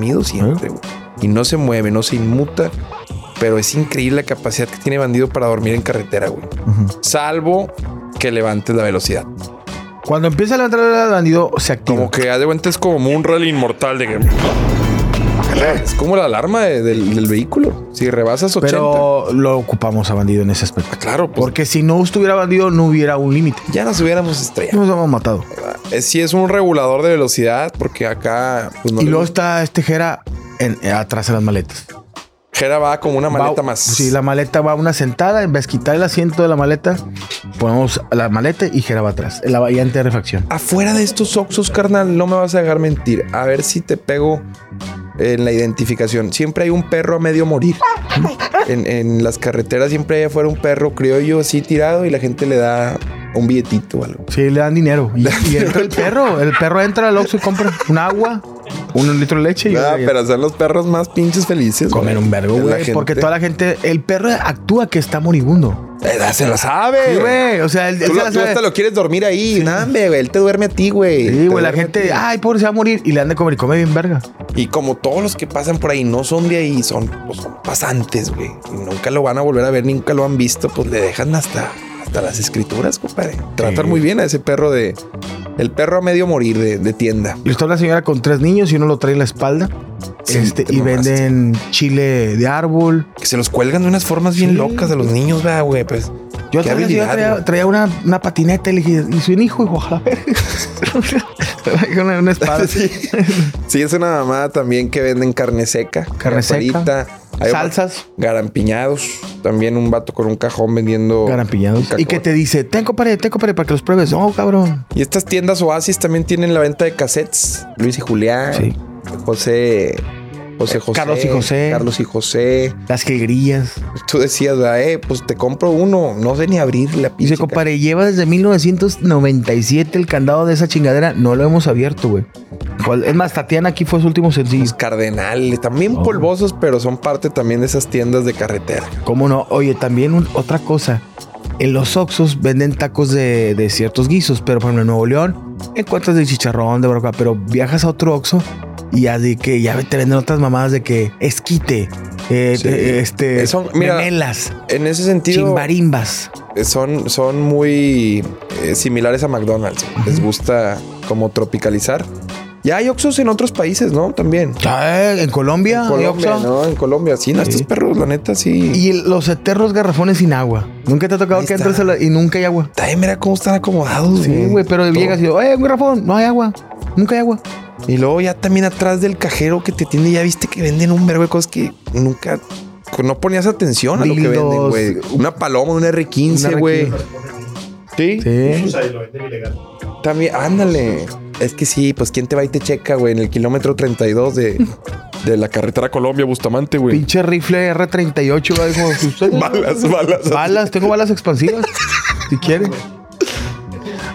Speaker 3: Dormido siempre. güey. Y no se mueve, no se inmuta. Pero es increíble la capacidad que tiene Bandido para dormir en carretera, güey. Salvo que levantes la velocidad.
Speaker 2: Cuando empieza a levantar el bandido, se activa.
Speaker 3: Como que de cuenta es como un rally inmortal de que... Es como la alarma de- del, del vehículo. Si rebasas 80.
Speaker 2: Pero lo ocupamos a bandido en ese aspecto.
Speaker 3: claro, pues
Speaker 2: Porque si no estuviera bandido, no hubiera un límite.
Speaker 3: ya nos hubiéramos estrellado.
Speaker 2: Nos hemos matado.
Speaker 3: Es, sí es un regulador de velocidad porque acá... Pues, no
Speaker 2: y luego está este Jera en- eh, atrás de las maletas.
Speaker 3: Jera va como una maleta
Speaker 2: Va-
Speaker 3: más.
Speaker 2: Sí, la maleta va una sentada. En vez de quitar el asiento de la maleta, ponemos la maleta y Jera va atrás. En la variante de refacción.
Speaker 3: Afuera de estos Oxos, carnal, no me vas a dejar mentir. A ver si te pego en la identificación. Siempre hay un perro a medio morir. En, en las carreteras siempre hay afuera un perro criollo así tirado y la gente le da un billetito o algo.
Speaker 2: Sí, le dan dinero. Y, y entra el perro. El perro entra al Oxxo y compra un agua, un litro de leche y
Speaker 3: Ah, pero son los perros más pinches felices.
Speaker 2: comer
Speaker 3: güey.
Speaker 2: un vergo,
Speaker 3: La
Speaker 2: güey. Porque toda la gente, el perro actúa que está moribundo.
Speaker 3: Eh, se la sabe.
Speaker 2: Sí, güey. O sea, él,
Speaker 3: Tú,
Speaker 2: se
Speaker 3: lo- tú hasta lo quieres dormir ahí. Nah, hombre, güey, él te duerme a ti, güey.
Speaker 2: Sí, güey. La gente, ay, pobre, se va a morir. Y le han de comer y come bien verga.
Speaker 3: Y como todos los que pasan por ahí no son de ahí, son, pues, son pasantes, güey. Y nunca lo van a volver a ver, nunca lo han visto, pues le dejan hasta, hasta las escrituras, compadre. Tratan muy bien a ese perro de. El perro a medio morir de, de tienda.
Speaker 2: Y está una señora con tres niños y uno lo trae en la espalda.
Speaker 3: Sí,
Speaker 2: este,
Speaker 3: te
Speaker 2: y
Speaker 3: mamaste.
Speaker 2: venden chile de árbol.
Speaker 3: Que se los cuelgan de unas formas bien
Speaker 2: Sí.
Speaker 3: locas a los niños, vea, güey. Pues.
Speaker 2: Yo
Speaker 3: qué habilidad,
Speaker 2: traía, una, una patineta y le dije, ¿y su hijo? Hijo, verga. Traía una, una espada.
Speaker 3: Sí. Sí, es una mamada también que venden carne seca.
Speaker 2: Carne seca.
Speaker 3: caparita. Hay
Speaker 2: Salsas.
Speaker 3: Garampiñados. También un vato con un cajón vendiendo.
Speaker 2: Garampiñados. Y que te dice, tengo para, tengo para, para que los pruebes. No, cabrón.
Speaker 3: Y estas tiendas Oasis también tienen la venta de cassettes. Luis y Julián.
Speaker 2: Sí.
Speaker 3: José. José José.
Speaker 2: Carlos y José.
Speaker 3: Carlos y José.
Speaker 2: Las jilguerillas.
Speaker 3: Tú decías, ¿verdad? eh, pues te compro uno. No sé ni abrir la
Speaker 2: Dice,
Speaker 3: pinche
Speaker 2: compadre, lleva desde 1997 el candado de esa chingadera. No lo hemos abierto, güey. ¿Cuál- Es más, Tatiana aquí fue su último sencillo.
Speaker 3: Los cardenales, también
Speaker 2: Oh.
Speaker 3: polvosos, pero son parte también de esas tiendas de carretera.
Speaker 2: ¿Cómo no? Oye, también un- otra cosa. En los Oxos venden tacos de, de ciertos guisos, pero por ejemplo en Nuevo León encuentras de chicharrón, de broca, pero viajas a otro Oxxo y de que ya te venden otras mamadas de que esquite, eh,
Speaker 3: Sí.
Speaker 2: de- este,
Speaker 3: Son- mira,
Speaker 2: memelas,
Speaker 3: En ese sentido,
Speaker 2: chimbarimbas.
Speaker 3: eh, son, son muy eh, similares a McDonald's. Les gusta como tropicalizar. Ya hay Oxxos en otros países, ¿no? También.
Speaker 2: Ya, eh, en Colombia, hay
Speaker 3: Colombia,
Speaker 2: Oxxo.
Speaker 3: ¿no? En Colombia. Sí, no,
Speaker 2: Sí.
Speaker 3: estos perros, la neta, sí.
Speaker 2: Y el- los eternos garrafones sin agua. Nunca te ha tocado
Speaker 3: Ahí
Speaker 2: que
Speaker 3: está.
Speaker 2: entres la- y nunca hay agua.
Speaker 3: También mira cómo están acomodados,
Speaker 2: Sí, güey, pero llegas y digo, oye, un garrafón, no hay agua. Nunca hay agua.
Speaker 3: Y luego ya también atrás del cajero que te tiende, ya viste que venden un verbo de cosas que nunca no ponías atención a lo que venden, güey. Una paloma, un R15,
Speaker 2: Un
Speaker 3: güey. Sí.
Speaker 2: Sí.
Speaker 3: También, ándale. Es que sí, pues quién te va y te checa, güey, en el kilómetro 32 de, de la carretera Colombia Bustamante, güey.
Speaker 2: Pinche rifle R38, güey. Dijo, "Si usted-
Speaker 3: Balas, balas.
Speaker 2: Balas, tengo balas expansivas. si quieren.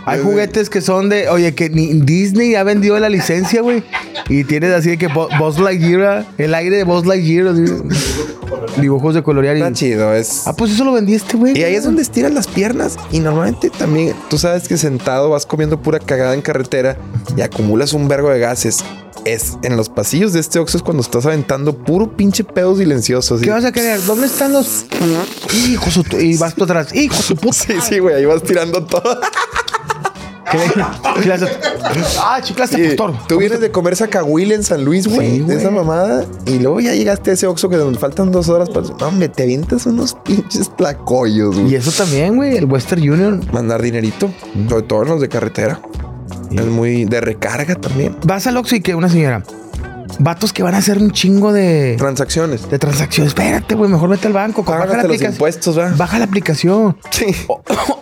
Speaker 2: Hay juguetes que son de, oye, que ni Disney ha vendido la licencia, güey. Y tienes así de que Buzz Lightyear, el aire de Buzz Lightyear, dibujos de colorear.
Speaker 3: Está
Speaker 2: Y,
Speaker 3: chido, es.
Speaker 2: ah, pues eso lo vendí este, güey.
Speaker 3: Y ahí es donde estiras las piernas. Y normalmente también, tú sabes que sentado vas comiendo pura cagada en carretera y acumulas un vergo de gases. Es en los pasillos de este Oxxo es cuando estás aventando puro pinche pedo silencioso. así.
Speaker 2: ¿Qué vas a querer? ¿Dónde están los hijos? Y vas tú atrás. Hijo su puta.
Speaker 3: Sí, sí, güey, ahí vas tirando todo.
Speaker 2: Ah, chiclaste,
Speaker 3: Y
Speaker 2: pastor.
Speaker 3: tú vienes de comer sacahuil en San Luis, güey,
Speaker 2: Sí,
Speaker 3: de esa mamada. Y luego ya llegaste a ese Oxxo que nos faltan dos horas para. No, hombre, te avientas unos pinches tlacoyos,
Speaker 2: Y
Speaker 3: güey.
Speaker 2: eso también, güey. El Western Union.
Speaker 3: Mandar dinerito, sobre todo en los de carretera. Es muy de recarga también.
Speaker 2: Vas al Oxxo y que una señora. Vatos que van a hacer un chingo de,
Speaker 3: Transacciones.
Speaker 2: de transacciones. Espérate, güey. Mejor vete al banco. Baja la,
Speaker 3: los
Speaker 2: aplicación.
Speaker 3: impuestos, ¿verdad?
Speaker 2: baja la aplicación.
Speaker 3: Sí.
Speaker 2: O,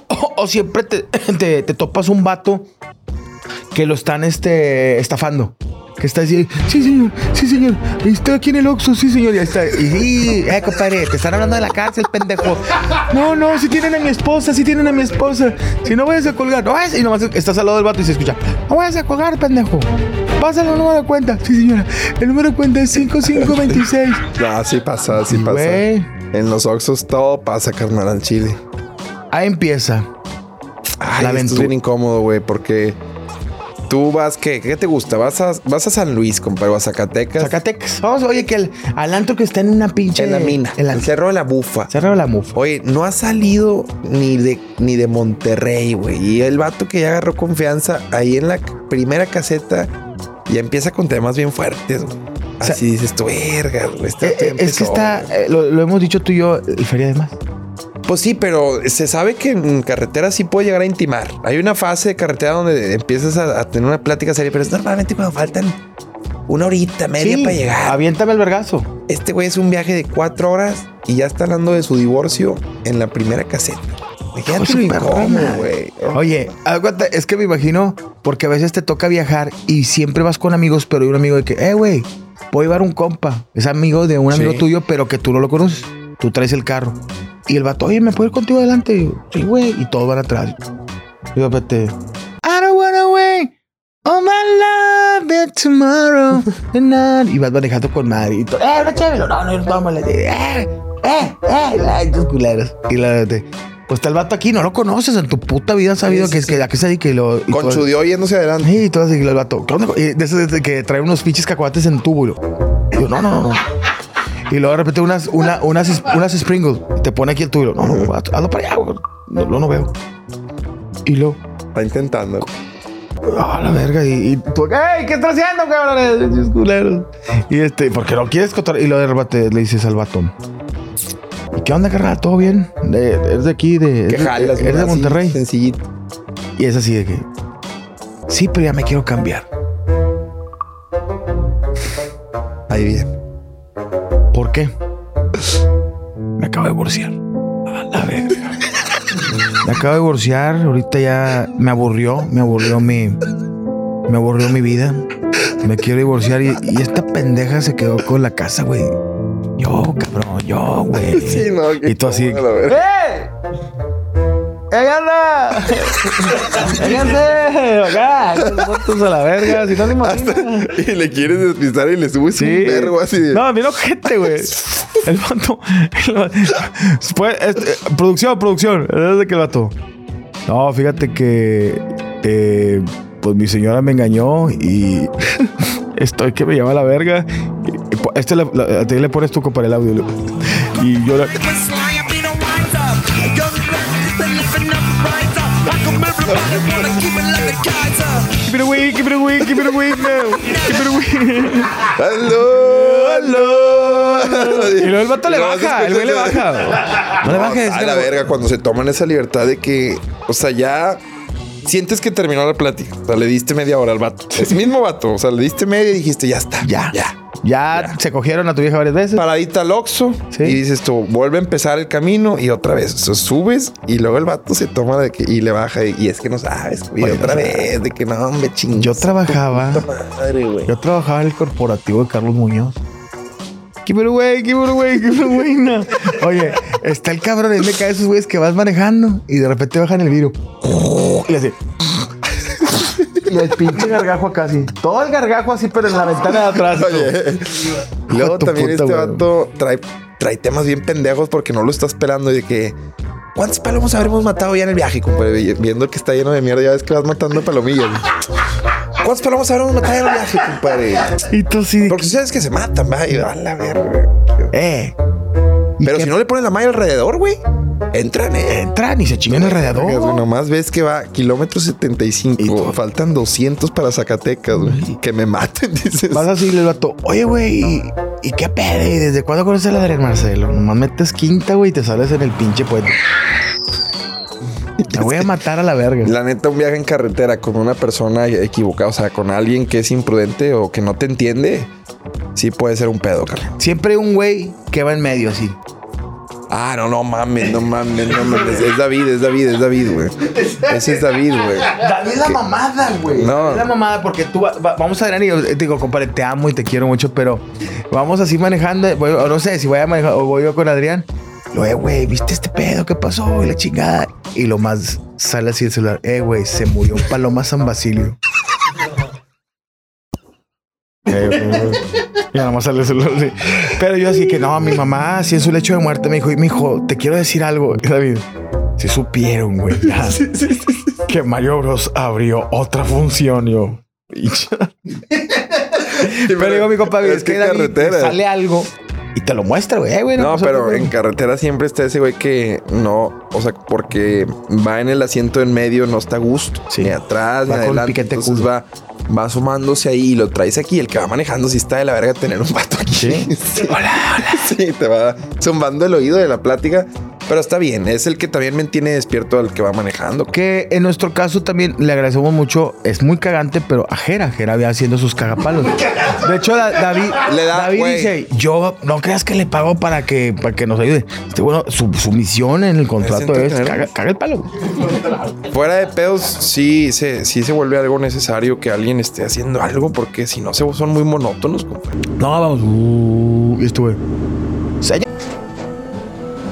Speaker 2: o- o siempre te, te- te topas un vato que lo están este, estafando. Que está así, sí, señor, sí, señor. Está aquí en el Oxxo, sí, señor. Y ahí está. Y sí, eh, compadre, te están hablando de la cárcel, pendejo. No, no, si tienen a mi esposa, si tienen a mi esposa. Si no vayas a colgar, no vayas. Y nomás estás al lado del vato y se escucha, no vayas a colgar, pendejo. Pásale el número de cuenta. Sí, señora. El número de cuenta es 5526.
Speaker 3: No, sí pasa, sí
Speaker 2: Y,
Speaker 3: pasa. En los Oxxos todo pasa, carnal, al chile.
Speaker 2: Ahí empieza.
Speaker 3: Ay,
Speaker 2: La
Speaker 3: esto es
Speaker 2: aventura.
Speaker 3: bien incómodo, güey, porque tú vas, ¿qué? ¿Qué te gusta? Vas a, vas a San Luis, compadre, o a Zacatecas.
Speaker 2: Zacatecas. Vamos, oye, que el, al antro que está en una pinche.
Speaker 3: En la mina.
Speaker 2: En la
Speaker 3: el Cerro de la Bufa.
Speaker 2: Cerro de la mufa.
Speaker 3: Oye, no ha salido ni de, ni de Monterrey, güey. Y el vato que ya agarró confianza ahí en la primera caseta ya empieza con temas bien fuertes, güey.
Speaker 2: sea,
Speaker 3: Así dices tú, verga, güey. este
Speaker 2: Eh, eh, es que está,
Speaker 3: güey".
Speaker 2: eh, lo, lo hemos dicho tú y yo, el Feria de Más.
Speaker 3: Pues sí, pero se sabe que en carretera sí puede llegar a intimar. Hay una fase de carretera donde empiezas a, a tener una plática seria, pero es normalmente cuando faltan una horita, media
Speaker 2: Sí,
Speaker 3: para llegar.
Speaker 2: Aviéntame el vergazo.
Speaker 3: Este güey es un viaje de cuatro horas y ya está hablando de su divorcio en la primera caseta. Güey.
Speaker 2: Oye, aguanta, es que me imagino, porque a veces te toca viajar y siempre vas con amigos, pero hay un amigo de que, eh, güey, voy a llevar un compa. Es amigo de un amigo
Speaker 3: Sí.
Speaker 2: tuyo, pero que tú no lo conoces. Tú traes el carro. Y el vato, oye, ¿me puedo ir contigo adelante? Y yo, sí, güey. Y todos van atrás. Y de repente, I don't wanna wait. Oh my love that tomorrow and. Y vas manejando con madre. Y todo, eh, una chévere. No, no, tómale. Eh, eh, eh. Estos culeros. Y la de, pues está el vato aquí, no lo conoces. En tu puta vida has sabido
Speaker 3: Sí,
Speaker 2: que
Speaker 3: sí,
Speaker 2: es que a qué se dedica y lo. y
Speaker 3: Con
Speaker 2: todo-
Speaker 3: su dio yéndose adelante.
Speaker 2: Sí, y todo así, y el vato. ¿qué onda? Y de esos de que trae unos pinches cacahuates en yo, y yo, no, no, no, no. Y luego de repente unas, una, unas, unas Springles. Te pone aquí el tubo. y yo, No, no, hazlo para allá, güey. no, no, no veo. Y luego,
Speaker 3: Está intentando.
Speaker 2: ah, la verga. Y, y tú, ¡Ey! ¿Qué estás haciendo, culeros. Y este, porque no quieres cotar. Y lo de repente le dices al vato. ¿Y qué onda, carnal? ¿Todo bien? De, eres de aquí, de, eres,
Speaker 3: jalas,
Speaker 2: eres de
Speaker 3: así,
Speaker 2: Monterrey.
Speaker 3: Sencillito.
Speaker 2: Y es así de que. Sí, pero ya me quiero cambiar.
Speaker 3: Ahí bien.
Speaker 2: ¿Por qué? Me acabo de divorciar. A la verga. Me acabo de divorciar. Ahorita ya me aburrió. Me aburrió mi. Me aburrió mi vida. Me quiero divorciar. Y, y esta pendeja se quedó con la casa, güey. Yo, cabrón, yo, güey.
Speaker 3: Sí, no.
Speaker 2: Y tú así. ¡Eh! ¡Eh, anda! ¡Vénganse! ¡Acá! ¡Nosotros a la verga! Si no ni
Speaker 3: Hasta- y le quieres despistar y le subes
Speaker 2: Sí.
Speaker 3: un vergo así de.
Speaker 2: No, mira ojete, güey. El vato. el vato- Después, este, producción, producción. Es de que el vato. No, fíjate que. eh, pues mi señora me engañó y. Estoy que me lleva a la verga. Y po- Este le, le- a ti le pones tú para el audio. Y yo le. Keep it away, keep it away, keep it away now. Keep it away.
Speaker 3: ¡Aló! ¡Aló!
Speaker 2: Y luego el vato le baja, el güey le baja. No le bajes.
Speaker 3: A la verga, cuando se toman esa libertad de que, o sea, ya sientes que terminó la plática. O sea, le diste media hora al vato. Ese mismo vato. O sea, le diste media y dijiste, ya está.
Speaker 2: Ya.
Speaker 3: Ya.
Speaker 2: Ya, se cogieron a tu vieja varias veces.
Speaker 3: Paradita al Oxxo
Speaker 2: Sí.
Speaker 3: y dices tú, vuelve a empezar el camino y otra vez. Subes y luego el vato se toma de que y le baja y, y es que no sabes. Y
Speaker 2: Oye,
Speaker 3: otra
Speaker 2: no sabes.
Speaker 3: vez de que no, hombre, ching.
Speaker 2: Yo trabajaba.
Speaker 3: Madre, güey.
Speaker 2: Yo trabajaba en el corporativo de Carlos Muñoz. Keep it away, keep it away, keep it away. no. Oye, está el cabrón, él me cae esos güeyes que vas manejando y de repente bajan el vidrio. Y le hace. Y el pinche gargajo acá así. Todo el gargajo así, pero en la ventana de atrás.
Speaker 3: Oye. Luego también
Speaker 2: puta,
Speaker 3: este vato trae, trae temas bien pendejos porque no lo está esperando y de que. ¿Cuántos palomos habremos matado ya en el viaje, compadre? Viendo que está lleno de mierda, ya ves que vas matando palomillas. ¿Cuántos palomos habremos matado ya en el viaje, compadre?
Speaker 2: Y tú sí.
Speaker 3: Porque
Speaker 2: que,
Speaker 3: sabes que se matan, va, y a la verga.
Speaker 2: Eh. ¿Y
Speaker 3: Pero si no le ponen la malla alrededor, güey, entran, eh.
Speaker 2: Entran y se chingan alrededor.
Speaker 3: Güey, Nomás ves que va kilómetro 75.
Speaker 2: Y
Speaker 3: Faltan 200 para Zacatecas, güey. Que me maten, dices.
Speaker 2: Vas así, le vato, oye, güey, ¿y, ¿y qué pedo? ¿Y desde cuándo conoces a Adrián Marcelo? Nomás metes quinta, güey, y te sales en el pinche puente. Te voy a matar a la verga.
Speaker 3: La neta, un viaje en carretera con una persona equivocada, o sea, con alguien que es imprudente o que no te entiende, sí puede ser un pedo, carnal.
Speaker 2: Siempre un güey que va en medio así.
Speaker 3: Ah, no, no mames, no mames, no mames. Es David, es David, es David, güey. Ese es David, güey.
Speaker 2: David la mamada, güey.
Speaker 3: No.
Speaker 2: David la mamada porque tú va- va- vamos a Adrián y yo te digo, compadre, te amo y te quiero mucho, pero vamos así manejando, voy- o no sé si voy a manejar o voy yo con Adrián. Lo, eh, güey, ¿viste este pedo? ¿Qué pasó? Y la chingada. Y lo más sale así el celular. Eh, güey, se murió Paloma San Basilio. Eh, güey, y nada más sale el celular así. Pero yo así que no, mi mamá, así en su lecho de muerte me dijo, y mi hijo, te quiero decir algo. Y David, si supieron, güey, ya, que Mario Bros abrió otra función, yo. Y ya. Pero digo, mi compa, es, que, David, te sale algo y te lo muestra, güey. Eh, güey,
Speaker 3: No, pero
Speaker 2: nada,
Speaker 3: en carretera siempre está ese güey que no, o sea, porque va en el asiento en medio, no está a gusto.
Speaker 2: Sí.
Speaker 3: Ni atrás,
Speaker 2: Va
Speaker 3: ni
Speaker 2: con
Speaker 3: adelante.
Speaker 2: piquete
Speaker 3: Entonces
Speaker 2: culo.
Speaker 3: va, va asomándose ahí y lo traes aquí. El que va manejando, si está de la verga tener un vato aquí.
Speaker 2: Sí.
Speaker 3: hola, hola. Sí, te va zumbando el oído de la plática. Pero está bien, es el que también mantiene despierto al que va manejando.
Speaker 2: Que en nuestro caso también le agradecemos mucho. Es muy cagante, pero a Jera. Jera había haciendo sus cagapalos. De hecho, Da- David,
Speaker 3: Le da,
Speaker 2: David
Speaker 3: güey.
Speaker 2: dice: Yo no creas que le pago para que, para que nos ayude. Este, bueno, su, su misión en el contrato es, caga, caga el palo.
Speaker 3: Fuera de pedos, sí se, sí se vuelve algo necesario que alguien esté haciendo algo, porque si no, se son muy monótonos. compadre.
Speaker 2: No, vamos. Uh, y estuve.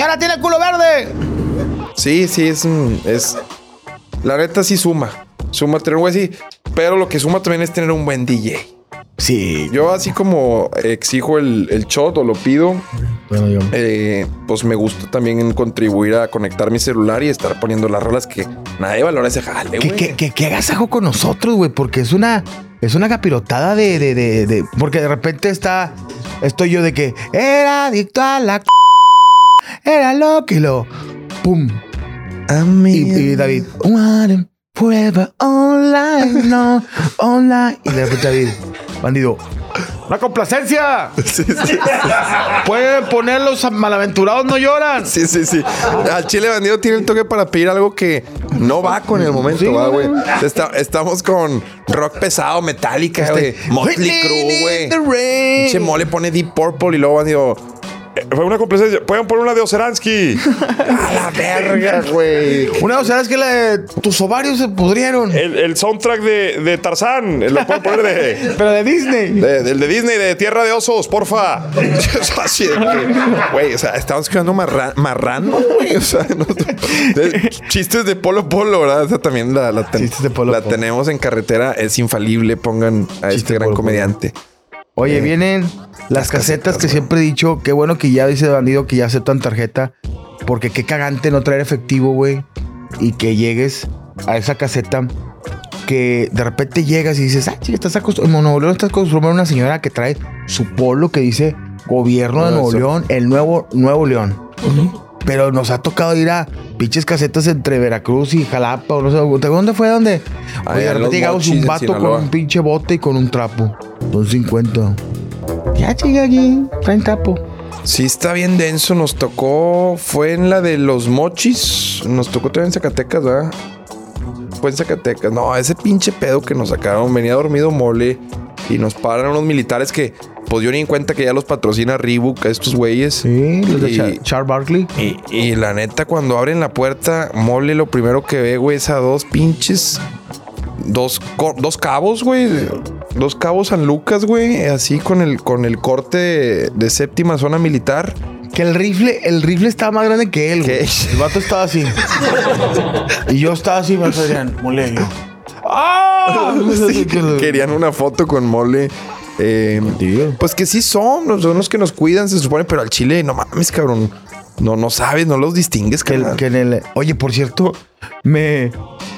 Speaker 2: ¡Y ahora tiene el culo verde!
Speaker 3: Sí, sí, es un. Es, La neta sí suma. Suma tener un güey así. Pero lo que suma también es tener un buen DJ.
Speaker 2: Sí.
Speaker 3: Yo así como exijo el, el shot o lo pido,
Speaker 2: Bueno, yo.
Speaker 3: eh, pues me gusta también en contribuir a conectar mi celular y estar poniendo las rolas que nadie valora ese jale,
Speaker 2: que,
Speaker 3: güey.
Speaker 2: que, que, que agasajo con nosotros, güey, porque es una, es una capirotada de, de, de, de- Porque de repente está. Estoy yo de que era adicto a la. c- Era loco y lo. ¡Pum! Y, y David. One forever online, no, online. Y de repente David, bandido. ¡La complacencia! Pueden poner los malaventurados no lloran.
Speaker 3: Sí, sí, sí. Al chile bandido tiene el toque para pedir algo que no va con el momento,
Speaker 2: Sí,
Speaker 3: va, güey.
Speaker 2: güey.
Speaker 3: Está- estamos con rock pesado, metálica, güey.
Speaker 2: Este,
Speaker 3: Motley
Speaker 2: Whitney
Speaker 3: Crue, güey. Pinche mole pone Deep Purple y luego bandido. "Eh, Fue una complacencia. Pueden poner una de Oseransky. A la verga, güey.
Speaker 2: Una, o sea, que la de tus ovarios se pudrieron.
Speaker 3: El, el soundtrack de, de Tarzán. Lo pueden poner de.
Speaker 2: Pero de Disney.
Speaker 3: De- del de Disney, de Tierra de Osos, porfa. O sea, Güey, o sea, estamos escuchando marra- marrano, güey. O sea, no- de- chistes de Polo Polo, ¿verdad? Esa también la, la, ten-
Speaker 2: Chistes de Polo
Speaker 3: la
Speaker 2: Polo.
Speaker 3: tenemos en carretera. Es infalible. Pongan a
Speaker 2: Chiste
Speaker 3: este gran
Speaker 2: Polo Polo.
Speaker 3: comediante.
Speaker 2: Oye,
Speaker 3: Eh,
Speaker 2: vienen las casetas que siempre he dicho. Qué bueno que ya dice bandido que ya aceptan tarjeta. Porque qué cagante no traer efectivo, güey. Y que llegues a esa caseta que de repente llegas y dices, ah, chica, estás acostumbrado. En Nuevo León estás acostumbrado a una señora que trae su polo que dice Gobierno de Nuevo
Speaker 3: eso.
Speaker 2: León, el nuevo Nuevo León. Pero nos ha tocado ir a pinches casetas entre Veracruz y Jalapa. O no sé, ¿dónde fue? ¿Dónde? Oye, de
Speaker 3: en
Speaker 2: repente llegamos un vato con un pinche bote y con un trapo. Son 50. Ya, chica, aquí. Traen trapo.
Speaker 3: Sí, está bien denso. Nos tocó. Fue en la de los mochis. Nos tocó también en Zacatecas, ¿verdad? Fue en Zacatecas. No, ese pinche pedo que nos sacaron. Venía dormido mole. Y nos paran unos militares que. Pues yo ni en cuenta que ya los patrocina Reebok a estos güeyes.
Speaker 2: Sí, los de Char, Char Barkley.
Speaker 3: Y, y la neta, cuando abren la puerta, Mole lo primero que ve, güey, es a dos pinches. Dos, dos cabos, güey. Dos cabos San Lucas, güey. Así con el, con el corte de, de séptima zona militar.
Speaker 2: Que el rifle, el rifle estaba más grande que él, güey. El vato estaba así. y yo estaba así, me Adrián, molerio. ¡Ah!
Speaker 3: Sí, querían una foto con Mole. Eh, pues que sí son, son los que nos cuidan, se supone, pero al chile, no mames, cabrón. No, no sabes, no los distingues,
Speaker 2: Que, el-
Speaker 3: cabrón.
Speaker 2: que en el. Oye, por cierto, me,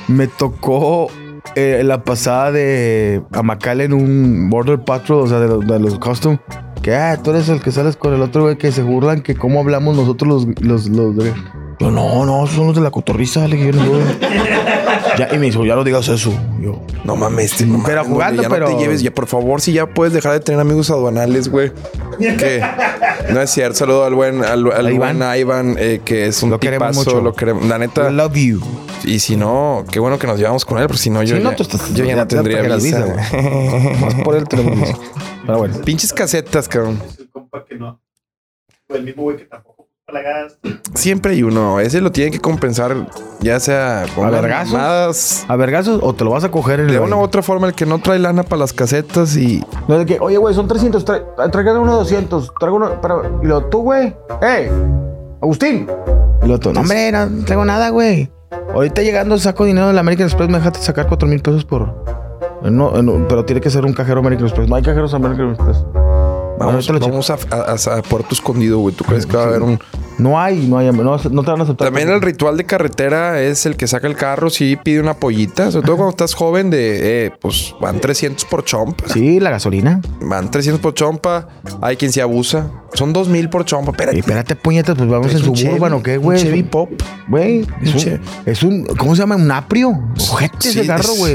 Speaker 2: me tocó eh, la pasada de Amacal en un Border Patrol, o sea, de los, de los custom. Que ah, tú eres el que sales con el otro güey que se burlan que cómo hablamos nosotros los, los, los de. Yo, no, no, son los de la cotorriza, dale, que yo no ya, y me dijo, ya no digas eso. Yo,
Speaker 3: No mames, te- no
Speaker 2: Pero jugando,
Speaker 3: ya no
Speaker 2: pero-
Speaker 3: te lleves, ya por favor, si ya puedes dejar de tener amigos aduanales, güey. Que no es cierto. Saludo al buen, al, al
Speaker 2: A
Speaker 3: buen
Speaker 2: Iván.
Speaker 3: Iván, eh, que es un
Speaker 2: Lo queremos mucho.
Speaker 3: lo queremos. La
Speaker 2: I
Speaker 3: neta,
Speaker 2: love you.
Speaker 3: y si no, qué bueno que nos llevamos con él, porque si no, yo,
Speaker 2: no,
Speaker 3: ya,
Speaker 2: tú estás-
Speaker 3: yo ya, no
Speaker 2: te
Speaker 3: tendría
Speaker 2: trajeras
Speaker 3: visa.
Speaker 2: visa,
Speaker 3: güey.
Speaker 2: Más por visa. Pero bueno.
Speaker 3: Pinches casetas, cabrón.
Speaker 5: el compa que no. O el mismo güey que tampoco la.
Speaker 3: Siempre hay uno. Ese lo tienen que compensar, ya sea con
Speaker 2: ¿A vergazos? ¿A vergazos o te lo vas a coger en el
Speaker 3: De una u otra forma, el que no trae lana para las casetas y
Speaker 2: No, de que, oye, güey, son 300, trae, traigan uno 200, traigo uno, para, y lo, tú, güey, ¡Ey! Agustín. Y lo otro, no, hombre, no traigo nada, güey. Ahorita llegando saco dinero de la American Express, me dejaste sacar 4 mil pesos por... No, no, pero tiene que ser un cajero American Express. No hay cajeros American Express.
Speaker 3: vamos, vamos a, a- a Puerto Escondido, güey. ¿Tú crees que va a haber un...
Speaker 2: No hay, no hay, no, no te van a aceptar.
Speaker 3: También el ritual de carretera es el que saca el carro, sí pide una pollita. Sobre todo cuando estás joven de, eh, pues van 300 por chompa.
Speaker 2: Sí, la gasolina.
Speaker 3: Van 300 por chompa. Hay quien se abusa. Son 2000 por chompa. Espérate.
Speaker 2: Espérate, puñetas, pues vamos en
Speaker 3: un
Speaker 2: Suburban o qué,
Speaker 3: un
Speaker 2: güey.
Speaker 3: Chevy Pop.
Speaker 2: Güey, es, un, es un. ¿Cómo se llama? Un aprio. Ojete ese
Speaker 3: Sí,
Speaker 2: carro, güey.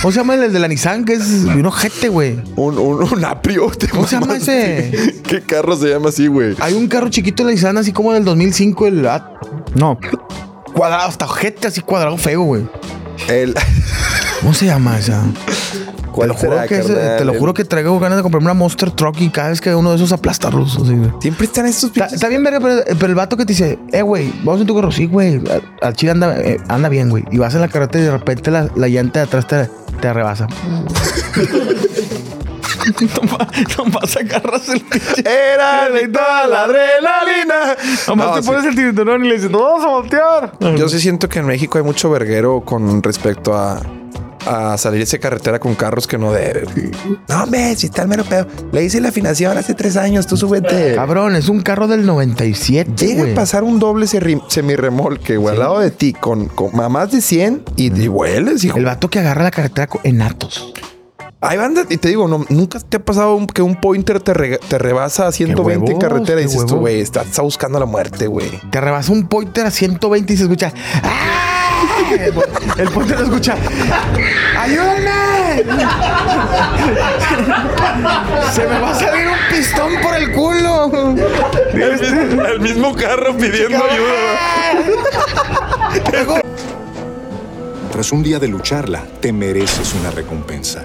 Speaker 2: ¿Cómo se llama el de la Nissan? Que es un ojete, güey.
Speaker 3: Un, un, un aprio.
Speaker 2: ¿Cómo se llama ese?
Speaker 3: ¿Qué carro se llama así, güey?
Speaker 2: Hay un carro chiquito de la Nissan, así como del 2005, el. at- No. Cuadrado, hasta ojete, así cuadrado feo, güey.
Speaker 3: El...
Speaker 2: ¿Cómo se llama esa? Te
Speaker 3: ¿Cuál
Speaker 2: lo, juro
Speaker 3: será,
Speaker 2: que ese- te lo juro que traigo ganas de comprarme una Monster Truck y cada vez que uno de esos aplastarlos. Así, güey.
Speaker 3: Siempre están estos pinches...
Speaker 2: está bien, verga, pero, pero el vato que te dice, eh, güey, vamos en tu carro, sí, güey. Al- chile anda, eh, anda bien, güey. Y vas en la carretera y de repente la, la llanta de atrás te, te rebasa. Nomás agarras el.
Speaker 3: Era y toda la adrenalina.
Speaker 2: Nomás
Speaker 3: No,
Speaker 2: te
Speaker 3: sí.
Speaker 2: pones el cinturón y le dices, no vamos a voltear.
Speaker 3: Yo sí siento que en México hay mucho verguero con respecto a, a salirse carretera con carros que no debe. No, hombre, si está el mero pedo. Le hice la afinación hace tres años, tú súbete.
Speaker 2: Cabrón, es un carro del 97,
Speaker 3: Llega
Speaker 2: güey.
Speaker 3: a pasar un doble semirremolque, güey, al lado de ti con, con a más de 100 y, y vueles, hijo.
Speaker 2: El vato que agarra la carretera en Atos.
Speaker 3: Hay bandas, y te digo, no, nunca te ha pasado un- que un pointer te, re- te rebasa a 120 en
Speaker 2: huevos,
Speaker 3: carretera y dices tú, güey, estás, estás buscando la muerte, güey.
Speaker 2: Te rebasa un pointer a 120 y se escucha. ¡Ah! El, po- el pointer lo escucha. ¡Ayúdame! Se me va a salir un pistón por el culo.
Speaker 3: El mismo carro pidiendo
Speaker 4: Tras un día de lucharla, te mereces una recompensa,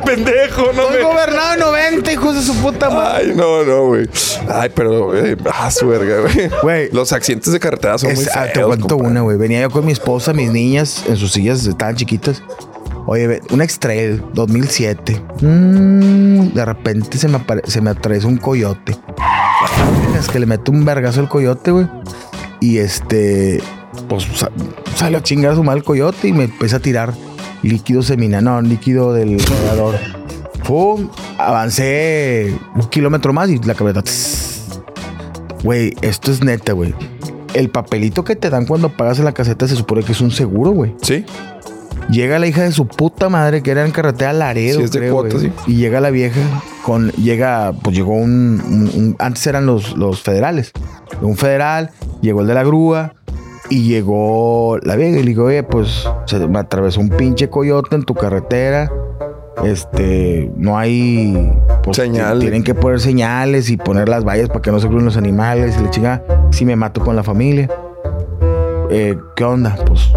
Speaker 3: pendejo, no
Speaker 2: Estoy
Speaker 3: me...
Speaker 2: gobernado en 90, hijos de su puta madre.
Speaker 3: Ay, no, no, güey. Ay, pero, güey, ah, su verga, güey.
Speaker 2: Güey.
Speaker 3: Los accidentes de carretera son muy
Speaker 2: Es-
Speaker 3: feos.
Speaker 2: te cuento
Speaker 3: compadre.
Speaker 2: una, güey. Venía yo con mi esposa, mis niñas en sus sillas estaban chiquitas. Oye, ve, un X-Trail 2007. Mm, de repente se me, apare- se me atraviesa un coyote. Es que le meto un vergazo al coyote, güey. Y este, pues sa- sale a chingar a su mal el coyote y me empieza a tirar líquido seminal, no, líquido del radiador. Pum, avancé un kilómetro más y la camioneta. Güey, esto es neta, güey. El papelito que te dan cuando pagas en la caseta se supone que es un seguro, güey.
Speaker 3: Sí,
Speaker 2: Llega la hija de su puta madre que era en carretera Laredo.
Speaker 3: Sí, es de
Speaker 2: creo,
Speaker 3: cuota, sí.
Speaker 2: Y llega la vieja con. Llega, pues llegó un. un- un- antes eran los, los federales. Un federal, llegó el de la grúa y llegó la vieja. Y le digo, oye, pues se me atravesó un pinche coyote en tu carretera. Este, no hay. Pues,
Speaker 3: Señal.
Speaker 2: Tienen que poner señales y poner las vallas para que no se crucen los animales. Y le chinga, si me mato con la familia. Eh, ¿Qué onda? Pues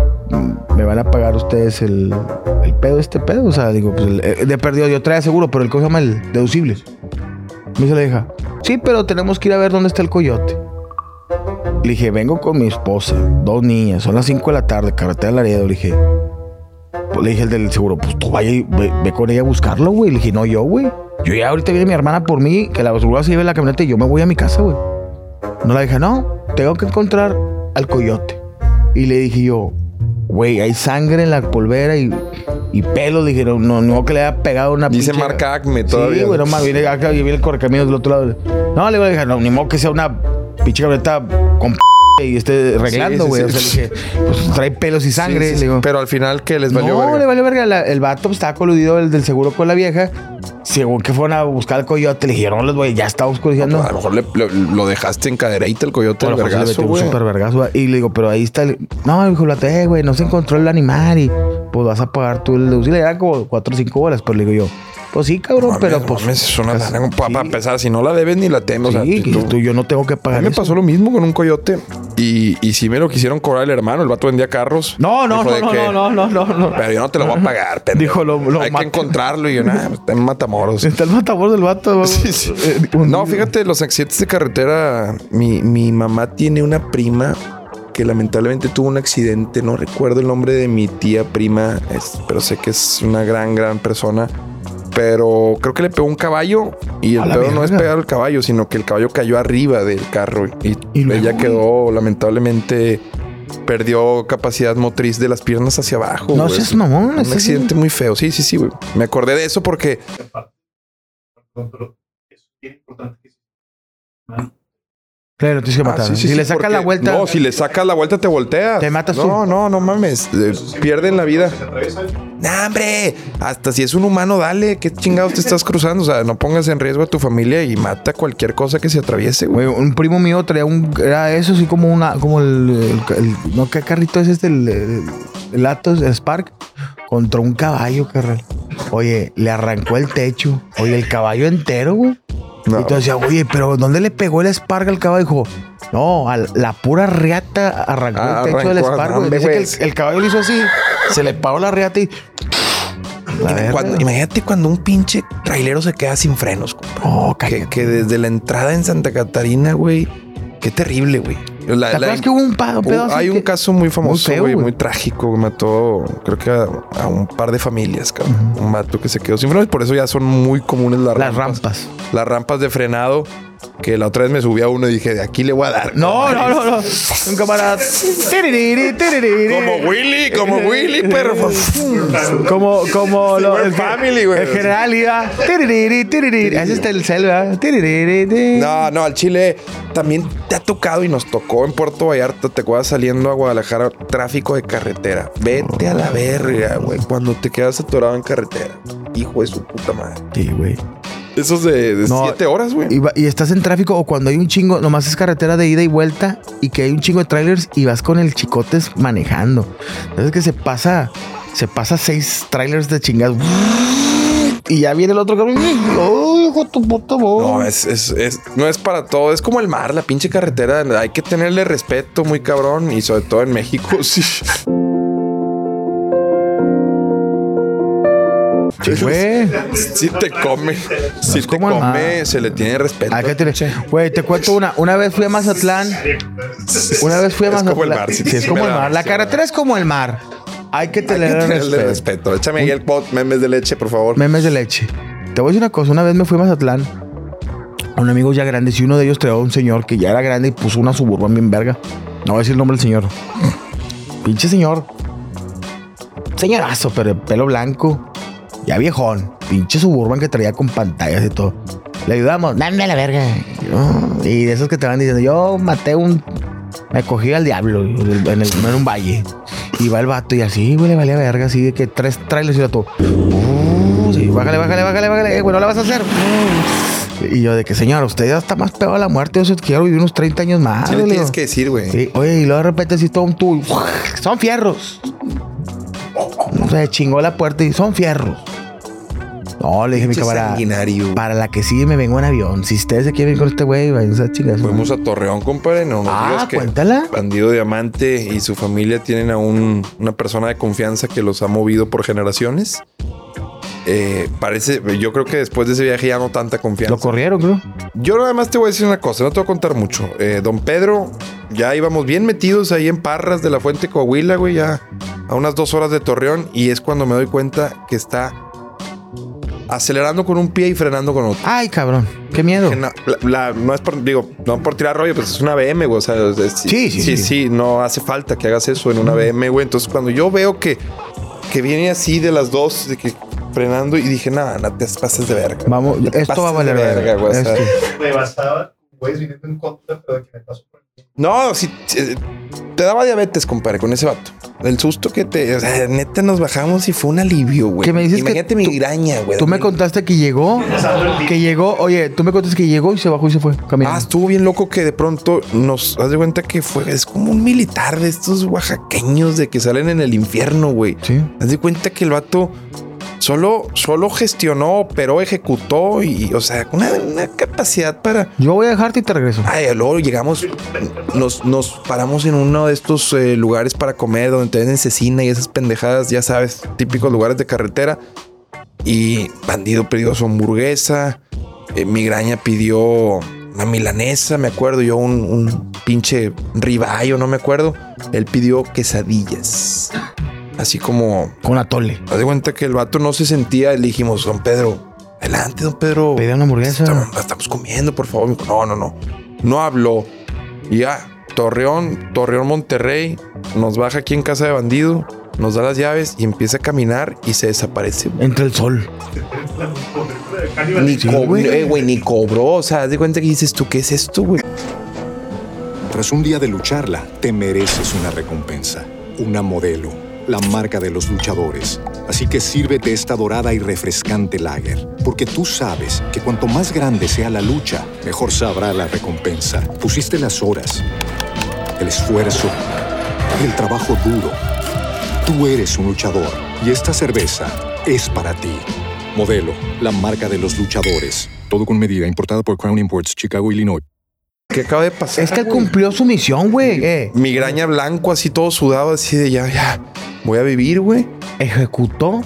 Speaker 2: me van a pagar ustedes el, el pedo, este pedo. O sea, digo, pues el- eh, de perdido yo traía seguro, pero el se llama el deducible. Me dice la hija, sí, pero tenemos que ir a ver dónde está el coyote. Le dije, vengo con mi esposa, dos niñas, son las 5 de la tarde, carretera Laredo. Le dije, pues le dije el del seguro, pues tú vaya y ve, ve con ella a buscarlo, güey. Le dije, no, yo, güey. Yo ya ahorita viene mi hermana por mí, que la basura se lleve la camioneta y yo me voy a mi casa, güey. No la dije, no, tengo que encontrar al coyote. Y le dije yo, güey, hay sangre en la polvera y, y pelos. Le dije, no, no, no que le haya pegado una
Speaker 3: dice
Speaker 2: pinche-
Speaker 3: marca Acme todavía.
Speaker 2: Sí, güey, no más, viene acá y viene el correcaminos del otro lado. No, le dije, no, ni modo que sea una pinche camioneta con p y esté arreglando,
Speaker 3: sí,
Speaker 2: güey.
Speaker 3: sí.
Speaker 2: O sea, le dije, pues trae pelos y sangre. Le digo,
Speaker 3: Pero al final, ¿qué les valió
Speaker 2: no,
Speaker 3: verga?
Speaker 2: le valió verga. La- el vato pues, estaba coludido el del seguro con la vieja. Según que fueron a buscar al coyote, le dije, no les voy, ya está oscureciendo.
Speaker 3: A lo mejor le- lo, lo dejaste en cadereita el coyote
Speaker 2: le
Speaker 3: vergazo, güey.
Speaker 2: super vergazo. güey. Y le digo, pero ahí está el. No, dijo, la güey, no se encontró el animal y pues vas a pagar tú el deducible. Eran como cuatro o cinco horas, pero le digo yo, pues sí, cabrón,
Speaker 3: Mames,
Speaker 2: pero pues.
Speaker 3: mames, es una
Speaker 2: pues,
Speaker 3: para
Speaker 2: sí.
Speaker 3: empezar. Si no la debes ni la temes. o sea,
Speaker 2: Sí,
Speaker 3: tú-
Speaker 2: que tú, yo no tengo que
Speaker 3: A
Speaker 2: pagar.
Speaker 3: mí me pasó lo mismo con un coyote y, y sí me lo quisieron cobrar el hermano. El vato vendía carros.
Speaker 2: No, no, no,
Speaker 3: que,
Speaker 2: no, no, no, no.
Speaker 3: Pero yo no te lo voy a pagar, pendejo.
Speaker 2: Dijo, lo- lo
Speaker 3: Hay que encontrarlo. Y yo, nada, está en Matamoros.
Speaker 2: Está el matabor del vato.
Speaker 3: Sí, sí.
Speaker 2: Eh,
Speaker 3: No, fíjate, los accidentes de carretera. Mi, mi mamá tiene una prima que lamentablemente tuvo un accidente. No recuerdo el nombre de mi tía prima, es- pero sé que es una gran, gran persona. Pero creo que le pegó un caballo y
Speaker 2: A
Speaker 3: el pedo no es pegar al caballo, sino que el caballo cayó arriba del carro y,
Speaker 2: Y luego,
Speaker 3: ella
Speaker 2: güey.
Speaker 3: quedó lamentablemente perdió capacidad motriz de las piernas hacia abajo.
Speaker 2: No seas mamón.
Speaker 3: Un accidente muy feo. Sí, sí, sí, güey. Me acordé de eso porque
Speaker 2: Claro, tienes que
Speaker 3: Ah,
Speaker 2: matar.
Speaker 3: sí, sí,
Speaker 2: si le sacas la vuelta.
Speaker 3: No, si le sacas la vuelta te volteas.
Speaker 2: Te matas
Speaker 3: no,
Speaker 2: tú.
Speaker 3: No, no, no mames. Eh, pierden la vida. Nah, hombre. Hasta si es un humano, dale. ¿Qué chingados te estás cruzando? O sea, no pongas en riesgo a tu familia y mata cualquier cosa que se atraviese, güey.
Speaker 2: Güey, un primo mío traía un. Era eso, así como una. Como el. el- el- no, ¿qué carrito es este? El, el, el Atos, el Spark. Contra un caballo, carnal. Oye, le arrancó el techo. Oye, el caballo entero, güey.
Speaker 3: No.
Speaker 2: Y tú decías, oye, pero ¿dónde le pegó el Spark al caballo? Dijo, No, a la pura reata arrancó
Speaker 3: Ah,
Speaker 2: el techo del
Speaker 3: arrancó,
Speaker 2: güey.
Speaker 3: hombre,
Speaker 2: Dice que
Speaker 3: güey.
Speaker 2: el, el caballo lo hizo así, se le paró la reata y. La verga.
Speaker 3: Cuando- imagínate cuando un pinche trailero se queda sin frenos, compa.
Speaker 2: Oh,
Speaker 3: que desde la entrada en Santa Catarina, güey, qué terrible, güey. La-
Speaker 2: ¿Te
Speaker 3: la-
Speaker 2: acuerdas que hubo un pa- un pedo
Speaker 3: Uh,
Speaker 2: así
Speaker 3: hay un
Speaker 2: que-
Speaker 3: caso muy famoso,
Speaker 2: feo,
Speaker 3: güey. muy trágico. que Mató, creo que a, a un par de familias, cabrón. Un vato que se quedó sin frenos. Por eso ya son muy comunes las,
Speaker 2: Las
Speaker 3: rampas.
Speaker 2: rampas.
Speaker 3: Las rampas de frenado. Que la otra vez me subí a uno y dije, de aquí le voy a dar.
Speaker 2: No, no, no, no. Un camarada.
Speaker 3: Como Willy, como Willy, perro.
Speaker 2: Como, como lo, el,
Speaker 3: family, güey.
Speaker 2: el general iba. Ese es el cel, ¿verdad? Tiririri, tiririri.
Speaker 3: No, no, al Chile también te ha tocado y nos tocó en Puerto Vallarta, te acuerdas saliendo a Guadalajara, tráfico de carretera. Vete a la verga, güey, cuando te quedas atorado en carretera. Hijo de su puta madre.
Speaker 2: Sí, güey.
Speaker 3: Esos de, de
Speaker 2: No,
Speaker 3: siete horas, güey.
Speaker 2: Y, estás en tráfico o cuando hay un chingo, nomás es carretera de ida y vuelta y que hay un chingo de trailers y vas con el chicotes manejando. Es que se pasa, se pasa seis trailers de chingados. Y ya viene el otro cabrón. ¡Ay, hijo de tu puta madre!
Speaker 3: No, es, es, es- no es para todo. Es como el mar, la pinche carretera. Hay que tenerle respeto muy cabrón y sobre todo en México, sí.
Speaker 2: Güey.
Speaker 3: Si te come, si te come, se le tiene respeto.
Speaker 2: Tener- Güey, te cuento una. Una vez fui a Mazatlán. Una vez fui a
Speaker 3: Es
Speaker 2: Mazatlán.
Speaker 3: como el mar, sí,
Speaker 2: Sí, es como el mar. La carretera es como el mar. Hay que tener
Speaker 3: tenerle
Speaker 2: respeto.
Speaker 3: respeto. Échame ahí el pot, memes de leche, por favor.
Speaker 2: Memes de leche. Te voy a decir una cosa. Una vez me fui a Mazatlán. A un amigo ya grandes y uno de ellos traía a un señor que ya era grande y puso una suburban bien verga. No voy a decir el nombre del señor. Pinche señor. Señorazo, pero de pelo blanco. Ya viejón. Pinche suburban que traía con pantallas y todo. Le ayudamos. Dame a la verga. Y de esos que te van diciendo, yo maté un... Me cogí al diablo en el, un valle. Y va el vato y así, güey, le valía verga. Así de que tres trailers y todo. Uh, sí, bájale, bájale, bájale, bájale. Eh, güey, no la vas a hacer. Y yo de que, señor, usted ya está más pegado a la muerte. Yo quiero vivir unos 30 años más.
Speaker 3: Sí le tienes que decir, güey.
Speaker 2: Sí, oye, y luego de repente así todo un tubo. Son fierros. Se chingó la puerta y son fierros. No, le dije a mi
Speaker 3: sanguinario.
Speaker 2: Para la que sigue me vengo en avión. Si ustedes se quieren ir con este güey, váyanse a chingar.
Speaker 3: Fuimos a Torreón, compadre. No nos
Speaker 2: Ah,
Speaker 3: digas que
Speaker 2: cuéntala.
Speaker 3: Bandido Diamante y su familia tienen a un- una persona de confianza que los ha movido por generaciones. Eh, parece, yo creo que después de ese viaje ya no tanta confianza.
Speaker 2: Lo corrieron, creo.
Speaker 3: Yo nada más te voy a decir una cosa, no te voy a contar mucho. Eh, don Pedro, ya íbamos bien metidos ahí en Parras de la Fuente Coahuila, güey, ya a unas dos horas de Torreón. Y es cuando me doy cuenta que está acelerando con un pie y frenando con otro.
Speaker 2: Ay, cabrón. Qué miedo.
Speaker 3: No, la- la- no es por, digo, no por tirar rollo, pues es una BM, güey. O sea, es-
Speaker 2: Sí, sí,
Speaker 3: sí,
Speaker 2: sí.
Speaker 3: sí, no hace falta que hagas eso en una BM, güey. Entonces, cuando yo veo que, que viene así de las dos, de que frenando, y dije, nada, no te pases de verga.
Speaker 2: Vamos, esto va a valer verga.
Speaker 3: güey. o sea,
Speaker 2: Esto.
Speaker 5: Me bastaba, güeyes viniendo en contra, pero de que me pasó por
Speaker 3: No, sí, sí, te daba diabetes, compadre, con ese vato. El susto que te, o sea, neta nos bajamos y fue un alivio, güey.
Speaker 2: ¿Qué me dices que
Speaker 3: Imagínate
Speaker 2: tú-
Speaker 3: migraña, güey.
Speaker 2: Tú me contaste que llegó, que llegó, oye, tú me contaste que llegó y se bajó y se fue
Speaker 3: Ah,
Speaker 2: caminando.
Speaker 3: estuvo bien loco que de pronto nos haz de cuenta que fue, es como un militar de estos oaxaqueños de que salen en el infierno, güey.
Speaker 2: Sí.
Speaker 3: Haz de cuenta que el vato solo, solo gestionó, operó, ejecutó y, o sea, una, una capacidad para.
Speaker 2: Yo voy a dejarte y te regreso.
Speaker 3: Ay, luego llegamos, nos, nos paramos en uno de estos eh, lugares para comer donde te venden cecina y esas pendejadas, ya sabes, típicos lugares de carretera. Y Bandido pidió su hamburguesa, eh, Migraña pidió una milanesa, me acuerdo, yo un, un pinche ribayo, no me acuerdo. Él pidió quesadillas. Así como,
Speaker 2: Con atole.
Speaker 3: haz de cuenta que el vato no se sentía, le dijimos, don Pedro, adelante, don Pedro.
Speaker 2: Pedí una hamburguesa.
Speaker 3: Estamos, la estamos comiendo, por favor. Me dijo, no, no, no. No habló. Y ya, Torreón, Torreón, Monterrey, nos baja aquí en casa de bandido, nos da las llaves y empieza a caminar y se desaparece.
Speaker 2: Entre el sol.
Speaker 3: Ni,
Speaker 2: Sí,
Speaker 3: co-
Speaker 2: güey.
Speaker 3: eh, güey, ni cobró. O sea, haz de cuenta que dices tú, ¿qué es esto, güey?
Speaker 4: Tras un día de lucharla, te mereces una recompensa, una modelo, la marca de los luchadores. Así que sírvete esta dorada y refrescante lager, porque tú sabes que cuanto más grande sea la lucha, mejor sabrá la recompensa. Pusiste las horas, el esfuerzo, el trabajo duro. Tú eres un luchador y esta cerveza es para ti. Modelo, la marca de los luchadores. Todo con medida, importada por Crown Imports, Chicago, Illinois.
Speaker 3: ¿qué acaba de pasar?
Speaker 2: Es que él cumplió su misión, güey. Eh,
Speaker 3: Migraña blanco, así todo sudado, así de ya, ya. Voy a vivir, güey.
Speaker 2: ejecutó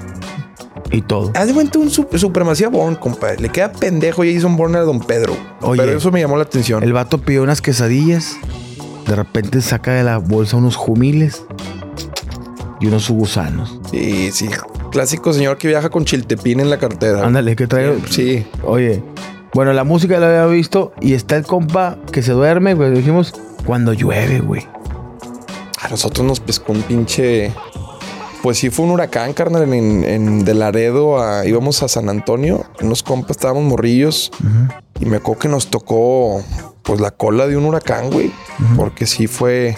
Speaker 2: y todo.
Speaker 3: Haz de cuenta un su- supremacía Born, compadre. Le queda pendejo Jason Bourne a Don Pedro.
Speaker 2: Oye.
Speaker 3: Pero eso me llamó la atención.
Speaker 2: El vato pidió unas quesadillas. De repente saca de la bolsa unos jumiles y unos gusanos.
Speaker 3: Sí, sí. Clásico señor que viaja con chiltepín en la cartera.
Speaker 2: Ándale, que trae.
Speaker 3: Sí.
Speaker 2: Oye, bueno, la música la había visto y está el compa que se duerme, güey. Dijimos, cuando llueve, güey.
Speaker 3: A nosotros nos pescó un pinche. Pues sí, fue un huracán, carnal, en, en de Laredo a. íbamos a San Antonio. Unos compas estábamos morrillos. Y me acuerdo que nos tocó, pues, la cola de un huracán, güey. Porque sí fue.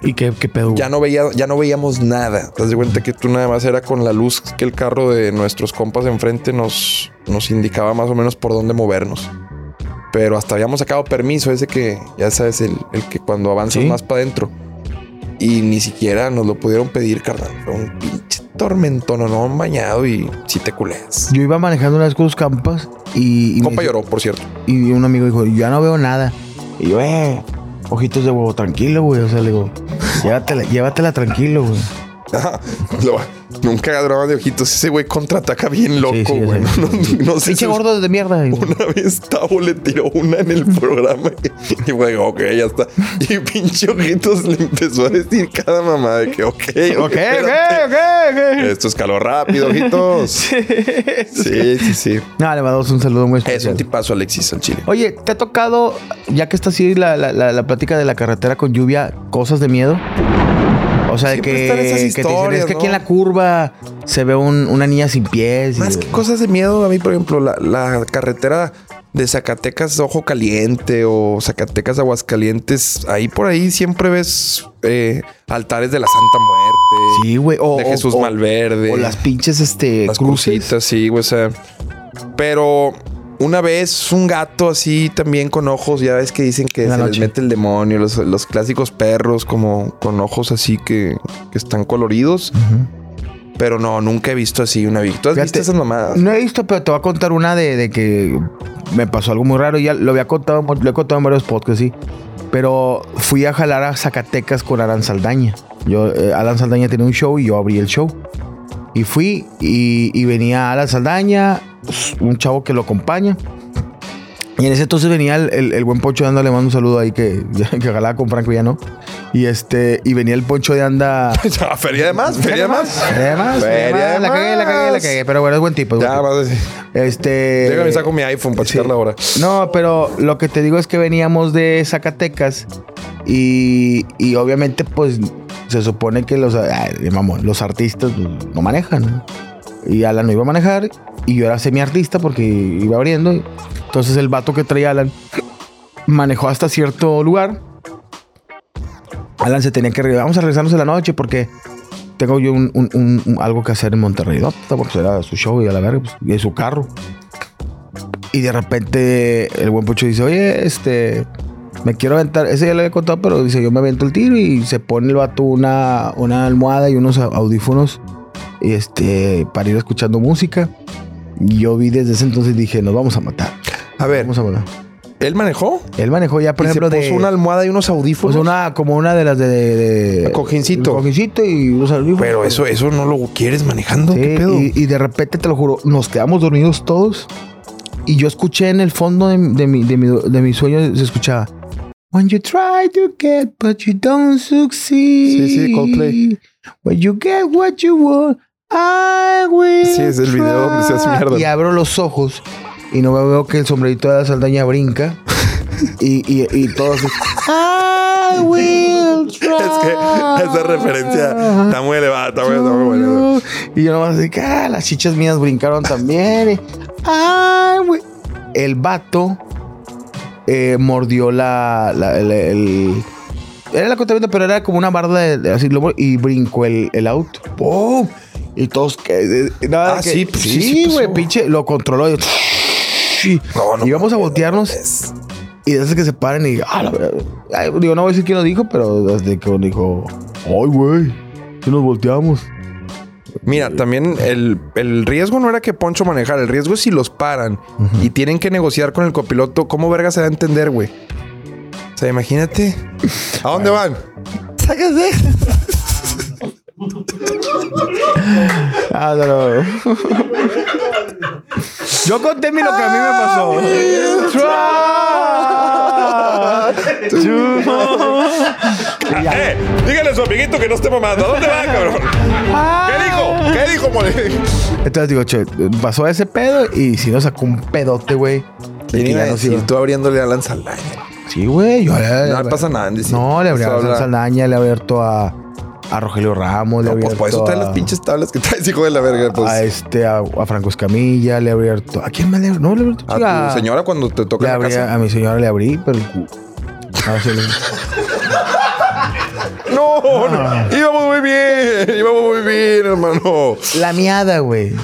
Speaker 2: ¿Y qué, qué pedo?
Speaker 3: Ya no, veía, ya no veíamos nada. Te das de cuenta que tú nada más era con la luz que el carro de nuestros compas de enfrente nos, nos indicaba más o menos por dónde movernos. Pero hasta habíamos sacado permiso, ese que ya sabes, el, el que cuando avanzas
Speaker 2: Sí.
Speaker 3: más para adentro. Y ni siquiera nos lo pudieron pedir, carnal. Fue un pinche tormentón, no bañado y si te culeas.
Speaker 2: Yo iba manejando una vez con los campas y, y,
Speaker 3: Compa lloró, por cierto.
Speaker 2: y un amigo dijo, ya no veo nada. Y yo, eh, ojitos de huevo, tranquilo, güey. O sea, le digo, llévatela, llévatela tranquilo, güey.
Speaker 3: Lo- nunca hagas drama de ojitos. Ese güey contraataca bien loco,
Speaker 2: Sí, sí,
Speaker 3: güey.
Speaker 2: sí.
Speaker 3: No, no- no sé
Speaker 2: Pinche
Speaker 3: si-
Speaker 2: gordo de mierda.
Speaker 3: Una vez Tavo le tiró una en el programa y güey, ok, ya está. Y pinche ojitos le empezó a decir cada mamá de que, ok, ok,
Speaker 2: Ok, ok, ok,
Speaker 3: Esto escaló rápido, ojitos. Sí, sí, sí.
Speaker 2: No, le mandamos un saludo muy
Speaker 3: Es
Speaker 2: especial.
Speaker 3: un tipazo Alexis al chile.
Speaker 2: Oye, ¿te ha tocado, ya que está así la, la, la, la plática de la carretera con lluvia, cosas de miedo? O sea, de
Speaker 3: Siempre
Speaker 2: que,
Speaker 3: están esas
Speaker 2: que te dicen, es que aquí en la curva se ve un- una niña sin pies. y-
Speaker 3: Más que cosas de miedo, a mí, por ejemplo, la, la carretera de Zacatecas Ojo Caliente o Zacatecas Aguascalientes, ahí por ahí siempre ves eh, altares de la Santa Muerte.
Speaker 2: Sí, güey. O,
Speaker 3: de Jesús
Speaker 2: o-
Speaker 3: Malverde.
Speaker 2: O las pinches, este,
Speaker 3: las
Speaker 2: cruces.
Speaker 3: crucitas, sí, güey, o sea. Pero una vez un gato así también con ojos, ya ves que dicen que se les
Speaker 2: noche.
Speaker 3: mete el demonio, los, los clásicos perros como con ojos así que, que están coloridos. Pero no, nunca he visto así una víctima. ¿Tú has
Speaker 2: Fíjate,
Speaker 3: visto esas mamadas?
Speaker 2: No he visto, pero te voy a contar una de, de que me pasó algo muy raro. Ya lo había contado, lo he contado en varios podcasts, sí. Pero fui a jalar a Zacatecas con Alan Saldaña. Yo, eh, Alan Saldaña tenía un show y yo abrí el show. Y fui y, y venía Alan Saldaña, un chavo que lo acompaña. Y en ese entonces venía el, el- el buen Poncho de Anda, le mando un saludo ahí que, que jalaba con Franco ya no. Y este, y venía el Poncho de Anda.
Speaker 3: feria de más, feria de más.
Speaker 2: Feria de más, feria de más. La cagué, la cagué, la cagué. Pero bueno, es buen tipo. es buen
Speaker 3: Ya,
Speaker 2: tipo.
Speaker 3: más.
Speaker 2: Este.
Speaker 3: Déjame saco mi iPhone para
Speaker 2: sí.
Speaker 3: checar la hora.
Speaker 2: No, pero lo que te digo es que veníamos de Zacatecas y, y obviamente, pues se supone que los, ay, mamón, los artistas pues, no manejan. Y Alan no iba a manejar y yo era semi-artista porque iba abriendo. Entonces el vato que traía Alan manejó hasta cierto lugar. Alan se tenía que regresar. Vamos a regresarnos en la noche porque tengo yo un, un- un- algo que hacer en Monterrey. ¿no? Porque era su show y a la verga, pues, y su carro. Y de repente el buen Pucho dice, oye, este, me quiero aventar. Ese ya le había contado, pero dice, yo me aviento el tiro y se pone el vato una, una almohada y unos audífonos y este, para ir escuchando música. Y yo vi desde ese entonces dije, nos vamos a matar.
Speaker 3: A ver,
Speaker 2: Vamos a matar.
Speaker 3: ¿él manejó?
Speaker 2: Él manejó ya, por
Speaker 3: y
Speaker 2: ejemplo,
Speaker 3: se puso
Speaker 2: de...
Speaker 3: una almohada y unos audífonos.
Speaker 2: pues una, como una de las de... de, de-
Speaker 3: Cojincito.
Speaker 2: Cojincito y unos audífonos.
Speaker 3: Pero eso, eso no lo quieres manejando.
Speaker 2: Sí,
Speaker 3: ¿Qué pedo?
Speaker 2: y, y de repente, te lo juro, nos quedamos dormidos todos. Y yo escuché en el fondo de, de mi, de, mi, de mi sueño, se escuchaba. When you try to get, but you don't succeed.
Speaker 3: Sí, sí, Coldplay.
Speaker 2: When you get what you want, I will.
Speaker 3: Sí, es el video donde se hace mierda.
Speaker 2: Y abro los ojos y no veo que el sombrerito de la saldaña brinca. y, y, y todo así. I will try.
Speaker 3: Es que esa referencia está muy elevada, está muy, está muy buena.
Speaker 2: Y yo nomás que, ah, las chichas mías brincaron también. ay, güey. El vato eh, mordió la. la- el, el- era el acotamiento, pero era como una barda de, de así, y brincó el, el auto. ¡Pum! Y todos que. nada
Speaker 3: Ah,
Speaker 2: que-
Speaker 3: sí, pues sí, sí
Speaker 2: sí,
Speaker 3: pasó.
Speaker 2: güey, pinche. Lo controló. Y,
Speaker 3: No, no
Speaker 2: y vamos a voltearnos. Y desde que se paren y. Ah, la verdad. Ay, digo, no voy a decir quién lo dijo, pero desde que dijo. Ay, güey. Si nos volteamos.
Speaker 3: Mira, también el, el riesgo no era que Poncho manejara. El riesgo es si los paran y tienen que negociar con el copiloto. ¿Cómo verga se da a entender, güey? O sea, imagínate. ¿A dónde van?
Speaker 2: Sáquese. Ah, no, no. Yo conté mi lo que a mí me pasó. Y.
Speaker 3: ¡Eh! Dígale a su amiguito que no esté mamando. ¿A dónde va, cabrón? ¿Qué dijo? ¿Qué dijo, mole?
Speaker 2: Entonces digo, che, pasó ese pedo y si no sacó un pedote, güey. ya no
Speaker 3: tú abriéndole a Alan Saldaña.
Speaker 2: Sí, güey. Yo le,
Speaker 3: No le pasa nada.
Speaker 2: No, le abrí a Saldaña, le abierto a, a Rogelio Ramos, le
Speaker 3: No, pues por eso trae
Speaker 2: a,
Speaker 3: las pinches tablas que traes, hijo de la verga. Pues,
Speaker 2: a este, a, a Franco Escamilla, le he abierto. ¿A quién más le No, le he abierto.
Speaker 3: a
Speaker 2: chica.
Speaker 3: tu señora cuando te toca
Speaker 2: Le
Speaker 3: la
Speaker 2: abrí,
Speaker 3: casa.
Speaker 2: a mi señora le abrí, pero No, sí, le-
Speaker 3: No, no. Íbamos muy bien. Íbamos muy bien, hermano.
Speaker 2: La miada, güey.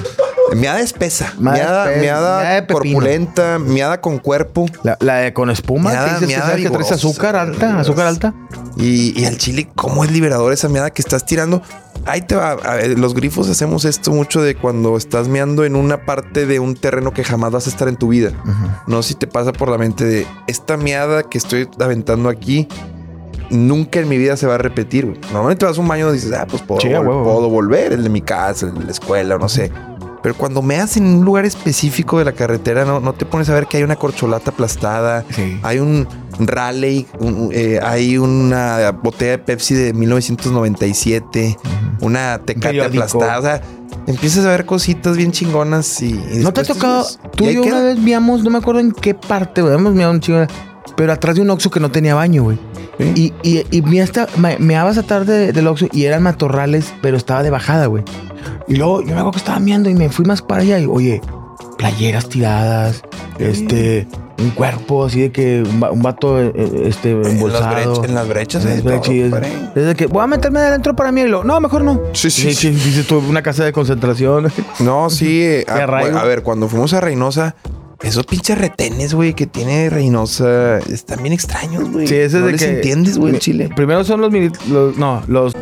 Speaker 3: Miada espesa.
Speaker 2: Miada
Speaker 3: Miada, miada,
Speaker 2: miada
Speaker 3: corpulenta. Miada con cuerpo.
Speaker 2: La, la de con espuma,
Speaker 3: Miada- miada
Speaker 2: que traes azúcar alta, azúcar alta.
Speaker 3: Y, y al chile, ¿cómo es liberador esa miada que estás tirando? Ahí te va. Los grifos hacemos esto mucho de cuando estás meando en una parte de un terreno que jamás vas a estar en tu vida. No sé si te pasa por la mente de esta miada que estoy aventando aquí. Nunca en mi vida se va a repetir. Normalmente vas a un baño y dices, ah, pues puedo,
Speaker 2: Sí, a
Speaker 3: vol-
Speaker 2: huevo.
Speaker 3: puedo volver, el de mi casa, el de la escuela, no sé. Pero cuando meas en un lugar específico de la carretera, no, no te pones a ver que hay una corcholata aplastada,
Speaker 2: Sí.
Speaker 3: hay un rally, un- eh, hay una botella de Pepsi de 1997, una tecate aplastada. O sea, empiezas a ver cositas bien chingonas y. y
Speaker 2: ¿No te ha tocado? Tú
Speaker 3: y
Speaker 2: yo
Speaker 3: queda.
Speaker 2: una vez viamos, no me acuerdo en qué parte. Hemos miado un chingo. Pero atrás de un Oxxo que no tenía baño, güey.
Speaker 3: Sí.
Speaker 2: Y, y, y me hasta, me, meabas atrás de- del Oxxo y eran matorrales, pero estaba de bajada, güey. Y luego yo me acuerdo que estaba miando y me fui más para allá y, oye, playeras tiradas, este, un cuerpo así de que un, va- un vato, eh, eh, este,
Speaker 3: En las,
Speaker 2: embolsado.
Speaker 3: brech- en las brechas.
Speaker 2: En
Speaker 3: eh,
Speaker 2: las brechas, es-. Desde que voy a meterme adentro para mí y lo, no, mejor no.
Speaker 3: Sí, sí, sí.
Speaker 2: Dices tú, una casa de concentración.
Speaker 3: No, sí. eh, a,
Speaker 2: arraigo.
Speaker 3: a ver, cuando fuimos a Reynosa, esos pinches retenes, güey, que tiene Reynosa, están bien extraños, güey.
Speaker 2: Sí, ese es
Speaker 3: no
Speaker 2: de
Speaker 3: les
Speaker 2: que-
Speaker 3: entiendes, güey, chile.
Speaker 2: Primero son los, los no, los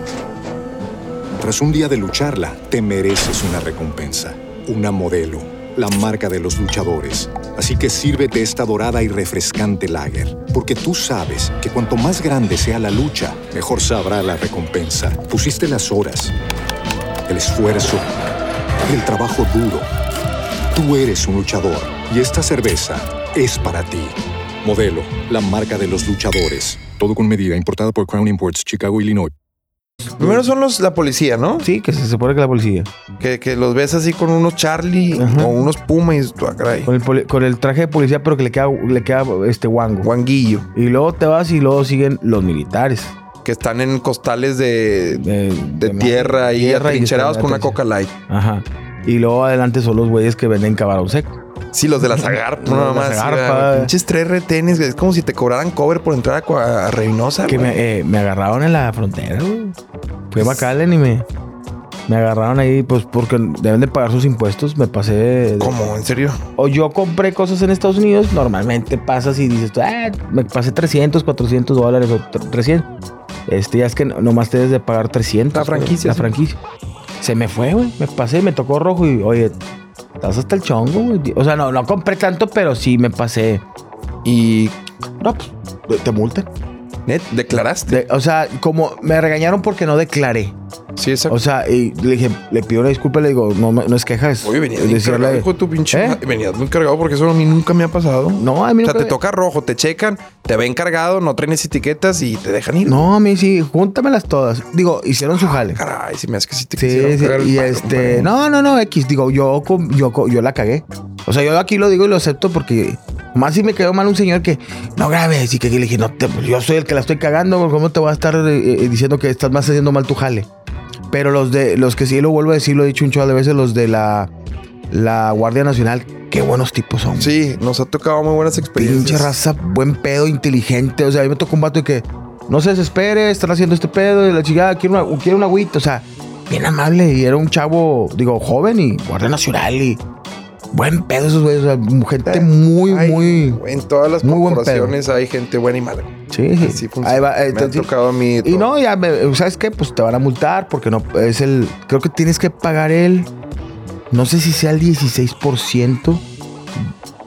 Speaker 4: Tras un día de lucharla, te mereces una recompensa, una modelo, la marca de los luchadores. Así que sírvete esta dorada y refrescante lager, porque tú sabes que cuanto más grande sea la lucha, mejor sabrá la recompensa. Pusiste las horas, el esfuerzo, el trabajo duro. Tú eres un luchador y esta cerveza es para ti. Modelo, la marca de los luchadores. Todo con medida, importada por Crown Imports, Chicago, Illinois.
Speaker 3: Primero son los la policía, ¿no?
Speaker 2: sí, que se supone que la policía.
Speaker 3: Que, que los ves así con unos Charlie
Speaker 2: Ajá.
Speaker 3: o unos Puma y tú, ah, caray.
Speaker 2: Con el, poli- con el traje de policía, pero que le queda, le queda este guango.
Speaker 3: Guanguillo.
Speaker 2: Y luego te vas y luego siguen los militares.
Speaker 3: Que están en costales de,
Speaker 2: De,
Speaker 3: de tierra y
Speaker 2: tierra y
Speaker 3: atrincherados con una coca light.
Speaker 2: Ajá. Y luego adelante son los güeyes que venden camarón seco.
Speaker 3: Sí, los de la Zagarpa,
Speaker 2: Los de
Speaker 3: nada más. Güey. Pinches tres retenes. Es como si te cobraran cover por entrar a, Reynosa,
Speaker 2: Que me, eh, me agarraron en la frontera, güey. Fui a McAllen y me, me agarraron ahí, pues porque deben de pagar sus impuestos. Me pasé. de-
Speaker 3: ¿Cómo? ¿En serio?
Speaker 2: O yo compré cosas en Estados Unidos, normalmente pasas y dices, ah, me pasé 300, 400 dólares o tre- 300. Este, ya es que no- nomás te debes de pagar 300.
Speaker 3: La franquicia,
Speaker 2: La
Speaker 3: sí.
Speaker 2: franquicia. Se me fue, güey. Me pasé, me tocó rojo y, oye, estás hasta el chongo, güey. O sea, no, no compré tanto, pero sí me pasé.
Speaker 3: Y...
Speaker 2: No, pues, te- multan.
Speaker 3: Net, ¿declaraste?
Speaker 2: De- o sea, como me regañaron porque no declaré.
Speaker 3: Sí, exacto.
Speaker 2: O sea, y le dije, le pido una disculpa, le digo, no, no es queja, es
Speaker 3: Oye, venías muy cargado, hijo de tu pinche...
Speaker 2: ¿Eh?
Speaker 3: Venías muy cargado porque eso a mí nunca me ha pasado.
Speaker 2: No, a mí
Speaker 3: O sea, te toca rojo, te checan, te ven cargado, no traes etiquetas y te dejan ir.
Speaker 2: No, a mí sí, júntamelas todas. Digo, hicieron su jale.
Speaker 3: Caray, si me hace que sí te
Speaker 2: Sí, sí, y
Speaker 3: palo,
Speaker 2: este, no, no, no, X, digo, yo, yo, co- yo la cagué. O sea, yo aquí lo digo y lo acepto porque más si me quedó mal un señor que no grabes y que le dije, no, te- yo soy el que la estoy cagando, ¿cómo te voy a estar eh, eh, diciendo que estás más haciendo mal tu jale? Pero los de, los que sí lo vuelvo a decir, lo he dicho un chorro de veces, los de la, la Guardia Nacional, qué buenos tipos son.
Speaker 3: Sí, nos ha tocado muy buenas
Speaker 2: Pinche
Speaker 3: experiencias.
Speaker 2: raza, buen pedo, inteligente. O sea, a mí me tocó un vato y que no se desespere, están haciendo este pedo y la chica quiere una, quiere una agüita. O sea, bien amable. Y era un chavo, digo, joven y guardia nacional y buen pedo esos güeyes. O sea, gente muy,
Speaker 3: Ay,
Speaker 2: muy.
Speaker 3: En todas las
Speaker 2: muy
Speaker 3: corporaciones hay gente buena y mala.
Speaker 2: Sí,
Speaker 3: Así
Speaker 2: sí.
Speaker 3: funciona.
Speaker 2: Ahí va. eh,
Speaker 3: me ha tocado a mí.
Speaker 2: y no, ya, me- ¿sabes qué? Pues te van a multar porque no es el. Creo que tienes que pagar el. No sé si sea el 16%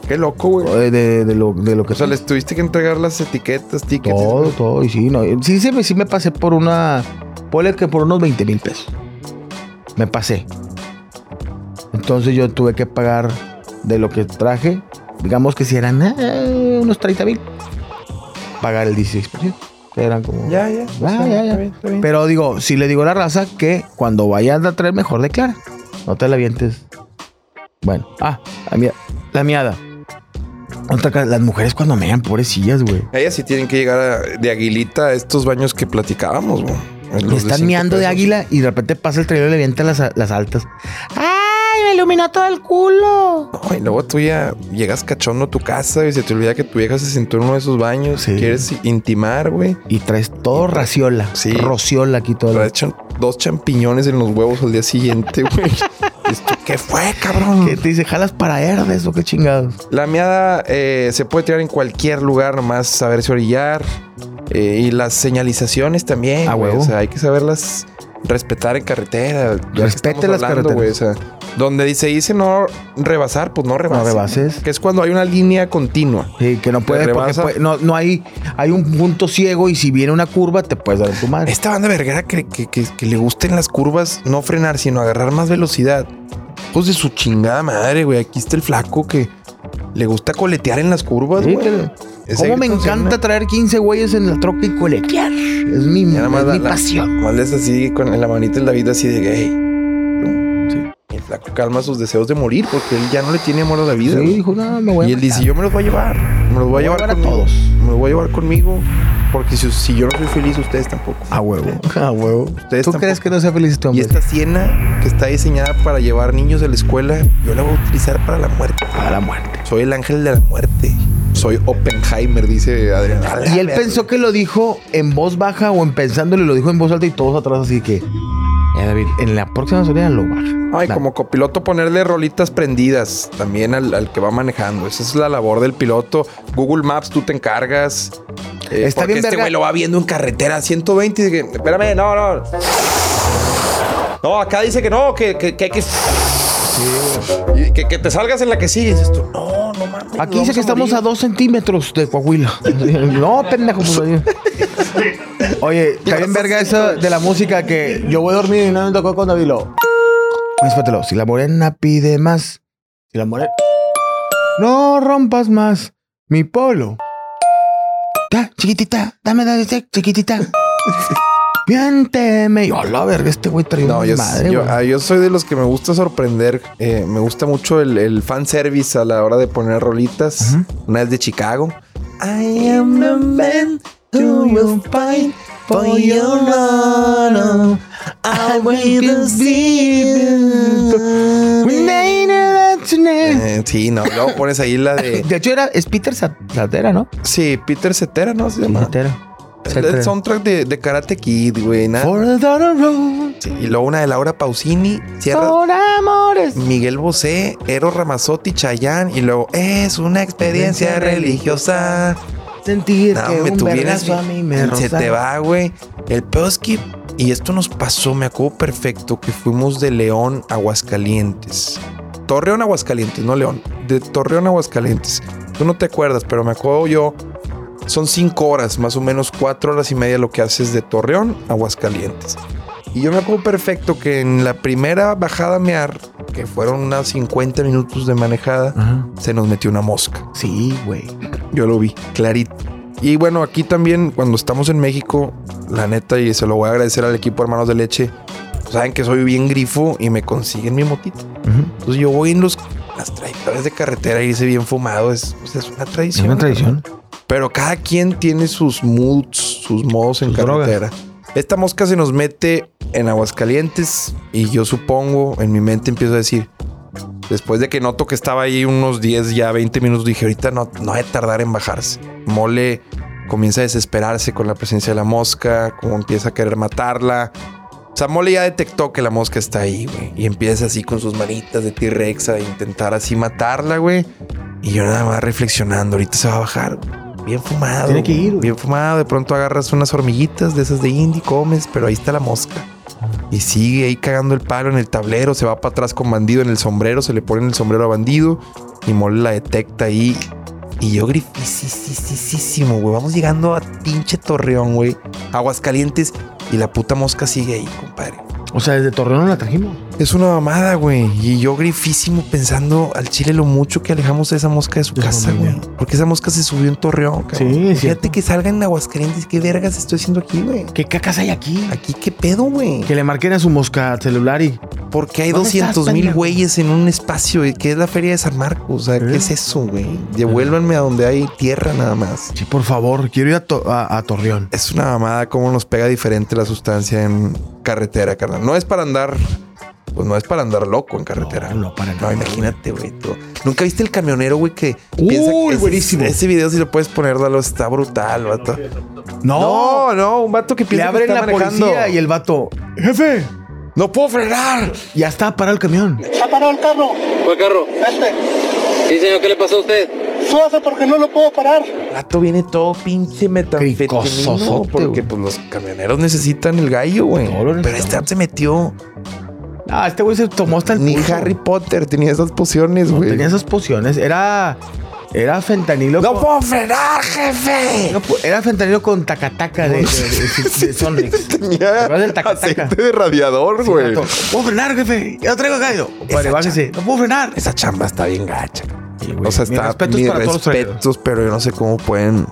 Speaker 3: Qué loco, güey.
Speaker 2: de, de- de lo, de lo que
Speaker 3: O sea, les tuviste que entregar las etiquetas, tickets.
Speaker 2: Todo, todo. Y sí, no. Sí, sí, me- sí me pasé por una. Ponle que por unos 20 mil pesos. Me pasé. Entonces yo tuve que pagar de lo que traje. Digamos que si eran eh, unos 30 mil. Pagar el 16%. que Eran como.
Speaker 3: Ya, ya.
Speaker 2: Ah, ya, ya.
Speaker 3: Está bien, está bien.
Speaker 2: Pero digo, si le digo a la raza que cuando vayas a traer, mejor declara. No te la vientes. Bueno, ah, la, mia- la miada. Otra las mujeres cuando mean, pobrecillas, güey.
Speaker 3: Ellas sí tienen que llegar a- de aguilita a estos baños que platicábamos, güey. De
Speaker 2: están
Speaker 3: cinco
Speaker 2: miando de águila y de repente pasa el trailer y le avienta las, las altas. ¡Ay, me iluminó todo el culo!
Speaker 3: No, y luego tú ya llegas cachondo a tu casa y se te olvida que tu vieja se sentó en uno de esos baños.
Speaker 2: Sí.
Speaker 3: Quieres intimar, güey.
Speaker 2: Y traes todo raciola.
Speaker 3: Sí.
Speaker 2: Rociola aquí todo.
Speaker 3: Traes chan- dos champiñones en los huevos al día siguiente, güey. ¿Qué fue, cabrón?
Speaker 2: ¿Qué te dice? ¿Jalas para herdes o qué chingados?
Speaker 3: La miada eh, se puede tirar en cualquier lugar, nomás saberse orillar. Eh, y las señalizaciones también.
Speaker 2: A
Speaker 3: güey. O sea, hay que saberlas respetar en carretera.
Speaker 2: Respete las carreteras.
Speaker 3: o sea, donde se dice no rebasar, pues no rebases.
Speaker 2: rebases.
Speaker 3: Que es cuando hay una línea continua.
Speaker 2: Sí, que no puedes, porque puede- no, no hay, hay un punto ciego y si viene una curva te puedes dar en tu madre.
Speaker 3: Esta banda verguera que, que, que- que le gusten las curvas, no frenar, sino agarrar más velocidad. Pues de su chingada madre, güey. Aquí está el flaco que le gusta coletear en las curvas,
Speaker 2: Sí,
Speaker 3: güey.
Speaker 2: ¿Cómo me encanta traer 15 güeyes en la troca y coletear? Es mi, es
Speaker 3: la-
Speaker 2: mi pasión.
Speaker 3: Le hace así con la manita en la vida así de gay. Y calma sus deseos de morir porque él ya no le tiene amor a la vida.
Speaker 2: Sí,
Speaker 3: güey.
Speaker 2: dijo, no, me voy a
Speaker 3: y él dice,
Speaker 2: matar.
Speaker 3: yo me los voy a llevar. Me los voy a llevar,
Speaker 2: a
Speaker 3: conmigo.
Speaker 2: todos.
Speaker 3: Me los voy a llevar conmigo. Porque si, si yo no soy feliz, ustedes tampoco.
Speaker 2: A huevo, a huevo.
Speaker 3: Ustedes
Speaker 2: ¿Tú
Speaker 3: tampoco.
Speaker 2: crees que no sea feliz este
Speaker 3: Y
Speaker 2: hombre?
Speaker 3: esta siena que está diseñada para llevar niños de la escuela, yo la voy a utilizar para la muerte.
Speaker 2: A la muerte.
Speaker 3: Soy el ángel de la muerte. Soy Oppenheimer, dice Adrián. A
Speaker 2: Y él pensó que lo dijo en voz baja o en pensándolo y lo dijo en voz alta y todos atrás así que... "Eh, David, en la próxima salida lo baja.
Speaker 3: Ay, como copiloto ponerle rolitas prendidas también al, al que va manejando. Esa es la labor del piloto. Google Maps, tú te encargas. Eh,
Speaker 2: Está
Speaker 3: porque
Speaker 2: bien
Speaker 3: este güey lo va viendo en carretera 120 y dice espérame, no, no. No, acá dice que no, que, que, que hay que... Y que, que te salgas en la que sigue. Y dices tú, no, no mames.
Speaker 2: Aquí dice que estamos a
Speaker 3: morir".
Speaker 2: dos centímetros de Coahuila. no, pendejo. pues, oye. Está bien verga eso de la música que yo voy a dormir y no me tocó con David lo. Espérate, si la morena pide más, si la morena... No rompas más mi polo. Ya, chiquitita, dame ese, chiquitita. Miénteme. Y, a la verga, este güey trae
Speaker 3: No,
Speaker 2: una
Speaker 3: yo,
Speaker 2: madre,
Speaker 3: yo, ah, yo soy de los que me gusta sorprender. Eh, me gusta mucho el, el fanservice a la hora de poner rolitas. Una vez de Chicago. I am the man who will fight for your honor. I will Eh, sí, no. Luego pones ahí la de.
Speaker 2: De hecho, era, es Peter Sat- Satera, ¿no?
Speaker 3: Sí, Peter Cetera, ¿no? Se llama.
Speaker 2: Satera.
Speaker 3: El, soundtrack de, de Karate Kid, güey. nada. Sí, y luego una de Laura Pausini. Cierra.
Speaker 2: por amores.
Speaker 3: Miguel Bosé, Eros Ramazzotti, Chayán y luego es una experiencia religiosa.
Speaker 2: Sentir
Speaker 3: No,
Speaker 2: que
Speaker 3: me
Speaker 2: un
Speaker 3: tuvieras
Speaker 2: a mí me
Speaker 3: se te va, güey. El peor es que y esto nos pasó, me acuerdo perfecto que fuimos de León a Aguascalientes. Torreón Aguascalientes, no León, de Torreón Aguascalientes. Tú no te acuerdas, pero me acuerdo yo. Son cinco horas, más o menos cuatro horas y media lo que haces de Torreón a Aguascalientes. Y yo me acuerdo perfecto que en la primera bajada a mear, que fueron unas 50 minutos de manejada,
Speaker 2: Ajá.
Speaker 3: se nos metió una mosca.
Speaker 2: Sí, güey.
Speaker 3: Yo lo vi, clarito. Y bueno, aquí también, cuando estamos en México, la neta, y se lo voy a agradecer al equipo Hermanos de Leche, saben que soy bien grifo y me consiguen mi motita. Entonces yo voy en los, las trayectorias de carretera y irse bien fumado, es, pues, es una
Speaker 2: Es
Speaker 3: tradición.
Speaker 2: una tradición.
Speaker 3: Pero cada quien tiene sus moods, sus modos en
Speaker 2: Sus
Speaker 3: carretera. Esta mosca se nos mete en Aguascalientes y yo supongo, en mi mente empiezo a decir, después de que noto que estaba ahí unos 10, ya 20 minutos, dije, ahorita no, no hay tardar en bajarse. Mole comienza a desesperarse con la presencia de la mosca, como empieza a querer matarla. O sea, Mole ya detectó que la mosca está ahí, güey. Y empieza así con sus manitas de T-Rex a intentar así matarla, güey. Y yo nada más reflexionando, ahorita se va a bajar. Bien fumado.
Speaker 2: Tiene que ir, güey.
Speaker 3: Bien fumado. De pronto agarras unas hormiguitas de esas de indie, comes, pero ahí está la mosca. Y sigue ahí cagando el palo en el tablero, se va para atrás con bandido en el sombrero, se le pone en el sombrero a bandido. y Mole la detecta ahí. Y yo grifisísimo, güey. Vamos llegando a pinche Torreón, güey. Aguascalientes. Y la puta mosca sigue ahí, compadre.
Speaker 2: O sea, desde Torreón la trajimos.
Speaker 3: Es una mamada, güey. Y yo grifísimo pensando al chile lo mucho que alejamos a esa mosca de su
Speaker 2: De
Speaker 3: casa, güey. Porque esa mosca se subió en Torreón, cabrón.
Speaker 2: Sí,
Speaker 3: Fíjate
Speaker 2: cierto.
Speaker 3: que salga en Aguascalientes. ¿Qué vergas estoy haciendo aquí, güey?
Speaker 2: ¿Qué cacas hay aquí?
Speaker 3: Aquí, ¿qué pedo, güey?
Speaker 2: Que le marquen a su mosca celular y.
Speaker 3: Porque hay
Speaker 2: ¿Dónde estás,
Speaker 3: 200 mil güeyes en un espacio, güey, que es la feria de San Marcos. O sea, ¿qué
Speaker 2: ¿Eh?
Speaker 3: es eso, güey? Devuélvanme a donde hay tierra nada más.
Speaker 2: Sí, por favor, quiero ir a, To- a- a Torreón.
Speaker 3: Es una mamada cómo nos pega diferente la sustancia en carretera, carnal. No es para andar, pues no es para andar loco en carretera.
Speaker 2: No, no, para
Speaker 3: No,
Speaker 2: nada,
Speaker 3: imagínate, güey. tú. ¿Nunca viste el camionero, güey, que
Speaker 2: Uy,
Speaker 3: piensa que ese-
Speaker 2: buenísimo.
Speaker 3: Ese, video si lo puedes poner, Dalo, está brutal, vato.
Speaker 2: No,
Speaker 3: No, no, un vato que
Speaker 2: le
Speaker 3: piensa que
Speaker 2: abren
Speaker 3: está
Speaker 2: la
Speaker 3: manejando.
Speaker 2: policía y el vato. Jefe,
Speaker 3: ¡No puedo frenar!
Speaker 2: ya está parado el camión.
Speaker 6: ¿Ha parado el carro?
Speaker 7: ¿Cuál carro?
Speaker 6: Este.
Speaker 7: Sí, señor, ¿qué le pasó a usted?
Speaker 6: Súbase porque no lo puedo parar.
Speaker 3: El vato viene todo pinche metanfetamino porque pues los camioneros necesitan el gallo, güey. Pero este se metió.
Speaker 2: Ah, este güey se tomó hasta el
Speaker 3: Ni
Speaker 2: pulso.
Speaker 3: Harry Potter tenía esas pociones,
Speaker 2: No
Speaker 3: güey.
Speaker 2: tenía esas pociones. Era. Era fentanilo.
Speaker 3: ¡No
Speaker 2: con-
Speaker 3: puedo frenar, jefe!
Speaker 2: no era fentanilo con tacataca de, de, de, de Sonrix. ¿Te
Speaker 3: Tenía
Speaker 2: del taca-taca?
Speaker 3: de radiador,
Speaker 2: Sí,
Speaker 3: güey.
Speaker 2: No puedo frenar, jefe. Ya lo traigo Compadre,
Speaker 3: Esa
Speaker 2: bájese. No puedo frenar.
Speaker 3: Esa chamba está bien gacha.
Speaker 2: Sí.
Speaker 3: O sea,
Speaker 2: Mis
Speaker 3: está
Speaker 2: respetos
Speaker 3: mis respetos, pero yo no sé cómo pueden.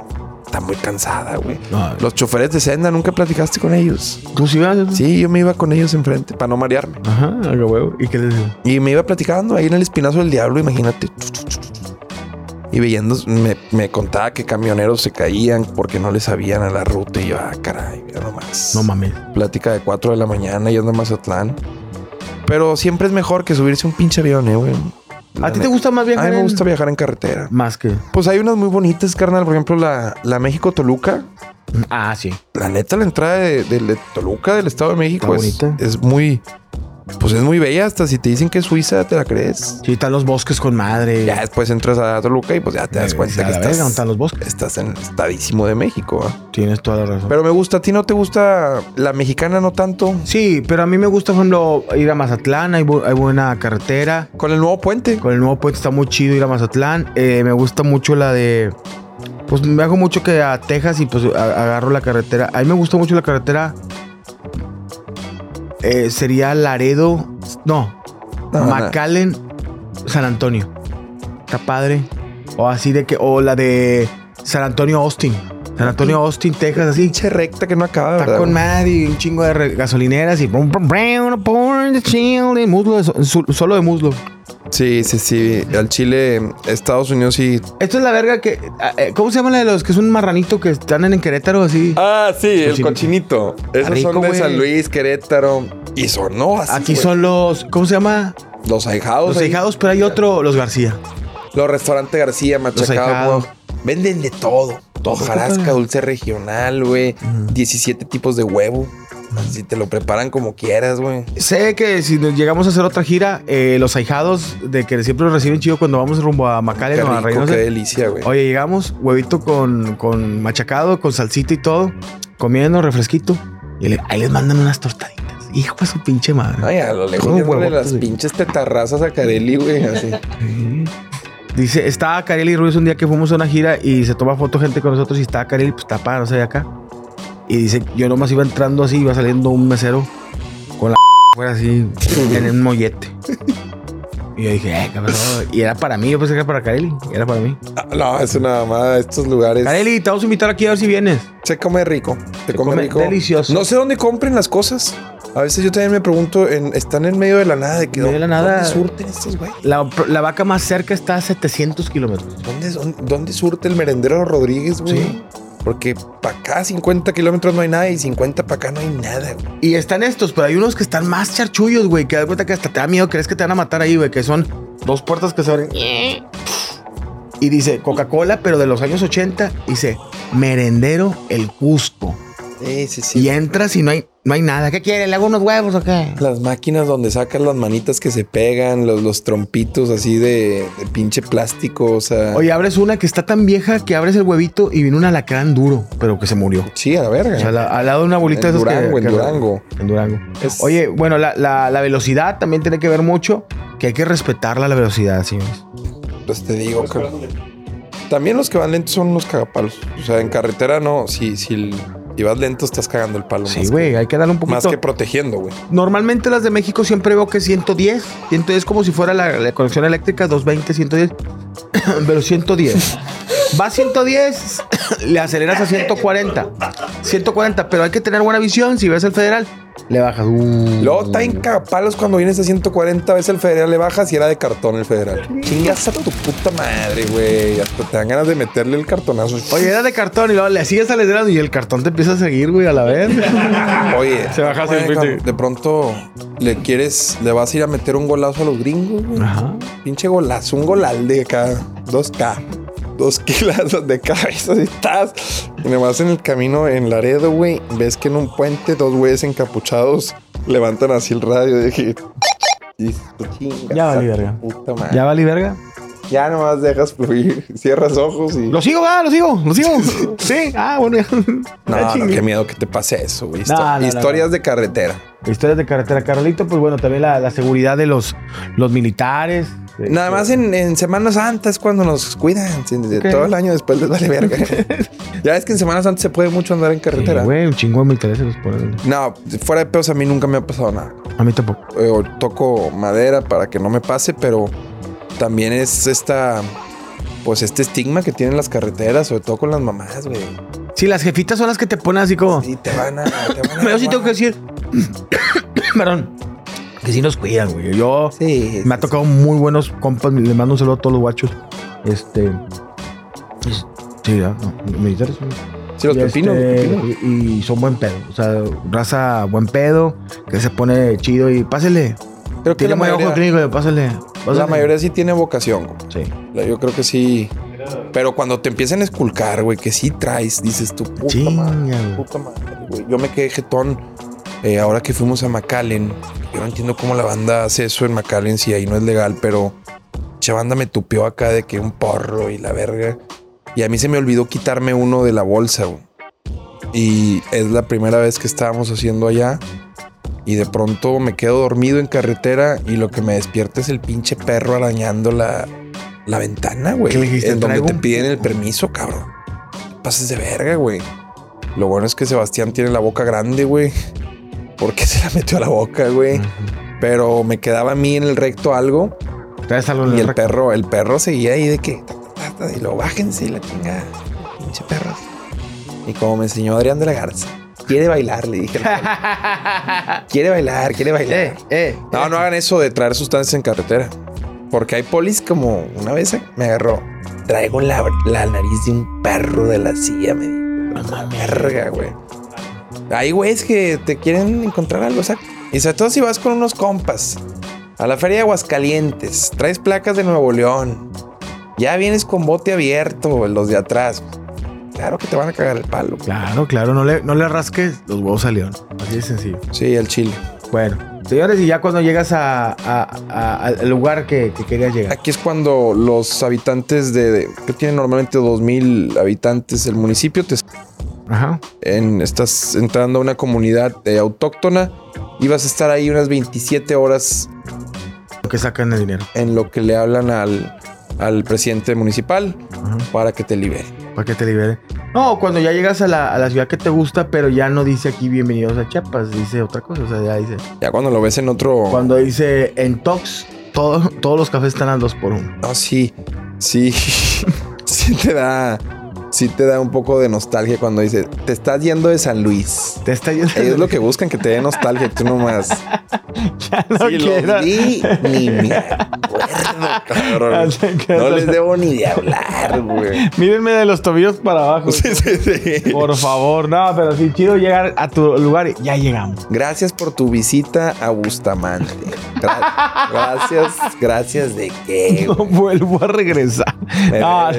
Speaker 3: Está muy cansada, güey.
Speaker 2: No,
Speaker 3: Los choferes de senda, ¿nunca platicaste con ellos?
Speaker 2: ¿Tú sí vas?
Speaker 3: Sí, yo me iba con ellos enfrente para no marearme.
Speaker 2: Ajá, a huevo. ¿Y qué les digo?
Speaker 3: Y me iba platicando ahí en el espinazo del diablo, imagínate. Y viendo, me, me contaba que camioneros se caían porque no le sabían a la ruta. Y yo, ah, caray, mira nomás.
Speaker 2: No mames.
Speaker 3: Plática de 4 de la mañana y ando en Mazatlán. Pero siempre es mejor que subirse a un pinche avión, eh, güey.
Speaker 2: ¿A ti te gusta más
Speaker 3: A
Speaker 2: viajar?
Speaker 3: mí me gusta viajar en carretera.
Speaker 2: Más que.
Speaker 3: Pues hay unas muy bonitas, carnal. Por ejemplo, la, la México-Toluca.
Speaker 2: Ah, sí.
Speaker 3: La neta, la entrada de, de- de Toluca, del Estado de México, es, es muy... Pues es muy bella. Hasta si te dicen que es Suiza, te la crees.
Speaker 2: Sí, están los bosques con madre.
Speaker 3: Ya después entras a Toluca y pues ya te das
Speaker 2: Eh,
Speaker 3: cuenta que
Speaker 2: la verga, ¿dónde
Speaker 3: estás,
Speaker 2: están los bosques?
Speaker 3: estás en estadísimo de México. ¿ah?
Speaker 2: Tienes toda la razón.
Speaker 3: Pero me gusta, ¿a ti no te gusta la mexicana no tanto?
Speaker 2: sí, pero a mí me gusta, por ejemplo, ir a Mazatlán. Hay, bu- hay buena carretera.
Speaker 3: Con el nuevo puente.
Speaker 2: Con el nuevo puente está muy chido ir a Mazatlán. Eh, me gusta mucho la de. Pues me hago mucho que a Texas y pues agarro la carretera. A mí me gusta mucho la carretera. Eh, sería Laredo. No.
Speaker 3: No, no.
Speaker 2: McAllen, San Antonio. Está padre. O así de que. O la de San Antonio Austin. San Antonio Austin, Texas, así.
Speaker 3: Pinche recta que no acaba,
Speaker 2: Está
Speaker 3: ¿verdad?
Speaker 2: con madre y un chingo de gasolineras y muslo, de solo de muslo.
Speaker 3: Sí, sí, sí. Al Chile, Estados Unidos sí.
Speaker 2: Esto es la verga que. ah, eh, ¿Cómo se llama la de los que es un marranito que están en Querétaro así?
Speaker 3: Ah, sí,
Speaker 2: el
Speaker 3: cochinito. Esos
Speaker 2: rico,
Speaker 3: son de
Speaker 2: güey.
Speaker 3: San Luis, Querétaro. Y son, no, así,
Speaker 2: Aquí
Speaker 3: güey.
Speaker 2: son los. ¿Cómo se llama?
Speaker 3: los ahijados.
Speaker 2: Los
Speaker 3: ahí.
Speaker 2: pero hay otro, los García.
Speaker 3: Los restaurantes García, machacado. Venden de todo. Hojarasca, dulce regional, güey. 17 tipos de huevo. Así te lo preparan como quieras, güey.
Speaker 2: Sé que si nos llegamos a hacer otra gira, eh, los ahijados de que siempre nos reciben chido cuando vamos rumbo a
Speaker 3: Qué
Speaker 2: o a Reynosa.
Speaker 3: qué delicia, güey.
Speaker 2: Oye, llegamos, huevito con, con machacado, con salsita y todo, comiendo refresquito. Y le- ahí les mandan unas tortaditas. Hijo de su pinche madre.
Speaker 3: Ay, a lo lejos
Speaker 2: huevotes,
Speaker 3: las
Speaker 2: güey.
Speaker 3: pinches tetarrazas a Carelli, güey. Así.
Speaker 2: Dice, estaba Kareli Ruiz un día que fuimos a una gira y se toma foto gente con nosotros y estaba Kareli, pues está para, no sé, de acá. Y dice, yo nomás iba entrando así, iba saliendo un mesero con la fuera así, en un mollete. Y yo dije, eh, cabrón. Y era para mí, yo pensé que era para Kareli, era para mí.
Speaker 3: Ah, No, es una mamada. Estos lugares.
Speaker 2: Kareli, te vamos a invitar aquí a ver si vienes.
Speaker 3: Se come rico. Se,
Speaker 2: Se
Speaker 3: come,
Speaker 2: come
Speaker 3: rico.
Speaker 2: delicioso.
Speaker 3: No sé dónde compren las cosas. A veces yo también me pregunto, en- están en medio de la nada. De que,
Speaker 2: En medio de la nada.
Speaker 3: ¿Dónde surten estos güey?
Speaker 2: La, la vaca más cerca está a 700 kilómetros.
Speaker 3: ¿Dónde, dónde, dónde surte el merendero Rodríguez, güey?
Speaker 2: Sí.
Speaker 3: Porque para acá 50 kilómetros no hay nada y 50 para acá no hay nada.
Speaker 2: Y están estos, pero hay unos que están más charchullos, güey. Que da cuenta que hasta te da miedo, crees que te van a matar ahí, güey. Que son dos puertas que se abren. Y dice Coca-Cola, pero de los años 80. Dice Merendero El Cusco.
Speaker 3: Sí, sí, sí.
Speaker 2: Y entras y no hay, no hay nada. ¿Qué quiere? ¿Le hago unos huevos o qué?
Speaker 3: Las máquinas donde sacas las manitas que se pegan, los, los trompitos así de, de pinche plástico, o sea.
Speaker 2: Oye, abres una que está tan vieja que abres el huevito y viene un alacrán duro, pero que se murió.
Speaker 3: Sí, a la verga.
Speaker 2: O sea, la- al lado de una bolita
Speaker 3: En
Speaker 2: de esas que-
Speaker 3: Durango, en
Speaker 2: que-
Speaker 3: Durango.
Speaker 2: En Durango.
Speaker 3: Es-
Speaker 2: Oye, bueno, la, la- la velocidad también tiene que ver mucho, que hay que respetarla la velocidad, señores.
Speaker 3: Pues te digo que. También los que van lentos son los cagapalos. O sea, en carretera no. Si, si, el- si vas lento, estás cagando el palo.
Speaker 2: Sí, güey, hay que darle un poquito.
Speaker 3: Más que protegiendo, güey.
Speaker 2: Normalmente las de México siempre veo que 110. 110 como si fuera la, la conexión eléctrica, 220, 110. Pero 110. Va a 110, le aceleras a 140. 140, pero hay que tener buena visión. Si ves el federal, le bajas. Uh.
Speaker 3: Luego está en cagapalos cuando vienes a 140 veces el federal le bajas y era de cartón el federal. Chingas a tu puta madre, güey. Hasta te dan ganas de meterle el cartonazo.
Speaker 2: Oye, era de cartón y luego le sigues acelerando y el cartón te empieza a seguir, güey, a la vez.
Speaker 3: Oye,
Speaker 2: Se baja sí.
Speaker 3: de pronto le quieres, le vas a ir a meter un golazo a los gringos, güey.
Speaker 2: Ajá.
Speaker 3: Pinche golazo, un golal de acá, 2K, dos kilos de cabeza y estás. Y nomás en el camino en Laredo, güey, ves que en un puente dos güeyes encapuchados levantan así el radio. Y "Chinga,
Speaker 2: Ya valí verga.
Speaker 3: Puta madre.
Speaker 2: ¿Ya
Speaker 3: Ya,
Speaker 2: vali verga?
Speaker 3: nomás dejas fluir, cierras ojos y.
Speaker 2: Lo sigo, va, lo sigo, lo sigo. Sí, ah, bueno, ya.
Speaker 3: No,
Speaker 2: Ya
Speaker 3: no, qué miedo que te pase eso, güey. Histo-
Speaker 2: No, no, no,
Speaker 3: Historias de carretera.
Speaker 2: Historias de carretera, Carolito, pues bueno, también la, la seguridad de los, los militares.
Speaker 3: Nada más en, en Semana Santa es cuando nos cuidan. sí, de
Speaker 2: Ok.
Speaker 3: Todo el año después les vale verga. ya ves que en Semana Santa se puede mucho andar en
Speaker 2: Sí,
Speaker 3: carretera.
Speaker 2: güey, un militares se los ponen.
Speaker 3: no, fuera de pedos a mí nunca me ha pasado nada.
Speaker 2: A mí tampoco.
Speaker 3: Eh, toco madera para que no me pase, pero también es esta, pues este estigma que tienen las carreteras, sobre todo con las mamás, güey.
Speaker 2: Sí, las jefitas son las que te ponen así como.
Speaker 3: Sí, te van a. Te van a
Speaker 2: Pero sí tengo que decir. Perdón. Que sí nos cuidan, güey. Yo.
Speaker 3: Sí,
Speaker 2: Me ha
Speaker 3: sí,
Speaker 2: tocado muy buenos compas. Le mando un saludo a todos los guachos. Este. es- Sí, ¿verdad? no, militares son.
Speaker 3: Sí, los
Speaker 2: Y
Speaker 3: pepinos, los
Speaker 2: este,
Speaker 3: pepinos.
Speaker 2: Y, y son buen pedo. O sea, raza buen pedo. Que se pone chido y pásele.
Speaker 3: Creo que
Speaker 2: Tiene
Speaker 3: la
Speaker 2: muy ojo
Speaker 3: mayoría,
Speaker 2: clínico, pásale. pásale.
Speaker 3: la mayoría sí tiene vocación. güey.
Speaker 2: Sí.
Speaker 3: Yo creo que sí. Pero cuando te empiezan a esculcar, güey, que sí traes, dices tu puta
Speaker 2: Chinga,
Speaker 3: madre, puta madre, güey. Yo me quedé jetón eh, ahora que fuimos a McAllen. Yo no entiendo cómo la banda hace eso en McAllen si ahí no es legal, pero banda me tupió acá de que un porro y la verga. Y a mí se me olvidó quitarme uno de la bolsa, güey. Y es la primera vez que estábamos haciendo allá. Y de pronto me quedo dormido en carretera y lo que me despierta es el pinche perro arañando la, la ventana, güey.
Speaker 2: ¿Qué le dijiste?
Speaker 3: En donde te piden el permiso, cabrón. Pases de verga, güey. Lo bueno es que Sebastián tiene la boca grande, güey. Porque se la metió a la boca, güey. Pero me quedaba a mí en el recto algo. Y
Speaker 2: el recto.
Speaker 3: perro, el perro seguía ahí de que. ta, ta, ta, ta, Y lo bájense y la chingada. Pinche perros. Y como me enseñó Adrián de la Garza. Quiere bailar, le dije. quiere bailar, quiere bailar.
Speaker 2: Eh, eh.
Speaker 3: No, no hagan eso de traer sustancias en carretera. Porque hay polis como una vez me agarró. Traigo la, la nariz de un perro de la silla, me dijo. Una verga, güey. Hay güeyes que te quieren encontrar algo, o sea. Y sobre todo si vas con unos compas a la feria de Aguascalientes, traes placas de Nuevo León, ya vienes con bote abierto, los de atrás. Claro que te van a cagar el palo.
Speaker 2: Claro, claro, no le, no le rasques los huevos a León. Así de sencillo.
Speaker 3: Sí, el chile.
Speaker 2: Bueno, señores, y ya cuando llegas a, a- a- al lugar que, que querías llegar.
Speaker 3: Aquí es cuando los habitantes de, de- que tienen normalmente 2000 habitantes el municipio te
Speaker 2: Ajá.
Speaker 3: en, estás entrando a una comunidad eh, autóctona y vas a estar ahí unas 27 horas
Speaker 2: Lo que sacan el dinero.
Speaker 3: en lo que le hablan al, al presidente municipal
Speaker 2: Ajá.
Speaker 3: para que te libere.
Speaker 2: Para que te libere. No, cuando ya llegas a la, a la ciudad que te gusta, pero ya no dice aquí bienvenidos a Chiapas, dice otra cosa. O sea, ya dice.
Speaker 3: Ya cuando lo ves en otro...
Speaker 2: Cuando dice en Tox, todo- todos los cafés están al 2 por 1
Speaker 3: No, sí, sí, sí te da... Sí te da un poco de nostalgia cuando dice, te estás yendo de San Luis.
Speaker 2: Te está yendo.
Speaker 3: Ellos lo que buscan que te dé nostalgia, tú nomás.
Speaker 2: Ya no
Speaker 3: si
Speaker 2: quiero.
Speaker 3: los vi, ni me acuerdo, cabrón. No les debo ni de hablar, güey.
Speaker 2: Mírenme de los tobillos para abajo.
Speaker 3: Sí, sí, sí.
Speaker 2: Por favor, no, pero sí, chido llegar a tu lugar y ya llegamos.
Speaker 3: Gracias por tu visita a Bustamante. Gra- gracias, gracias de qué.
Speaker 2: No
Speaker 3: güey?
Speaker 2: vuelvo a regresar. No.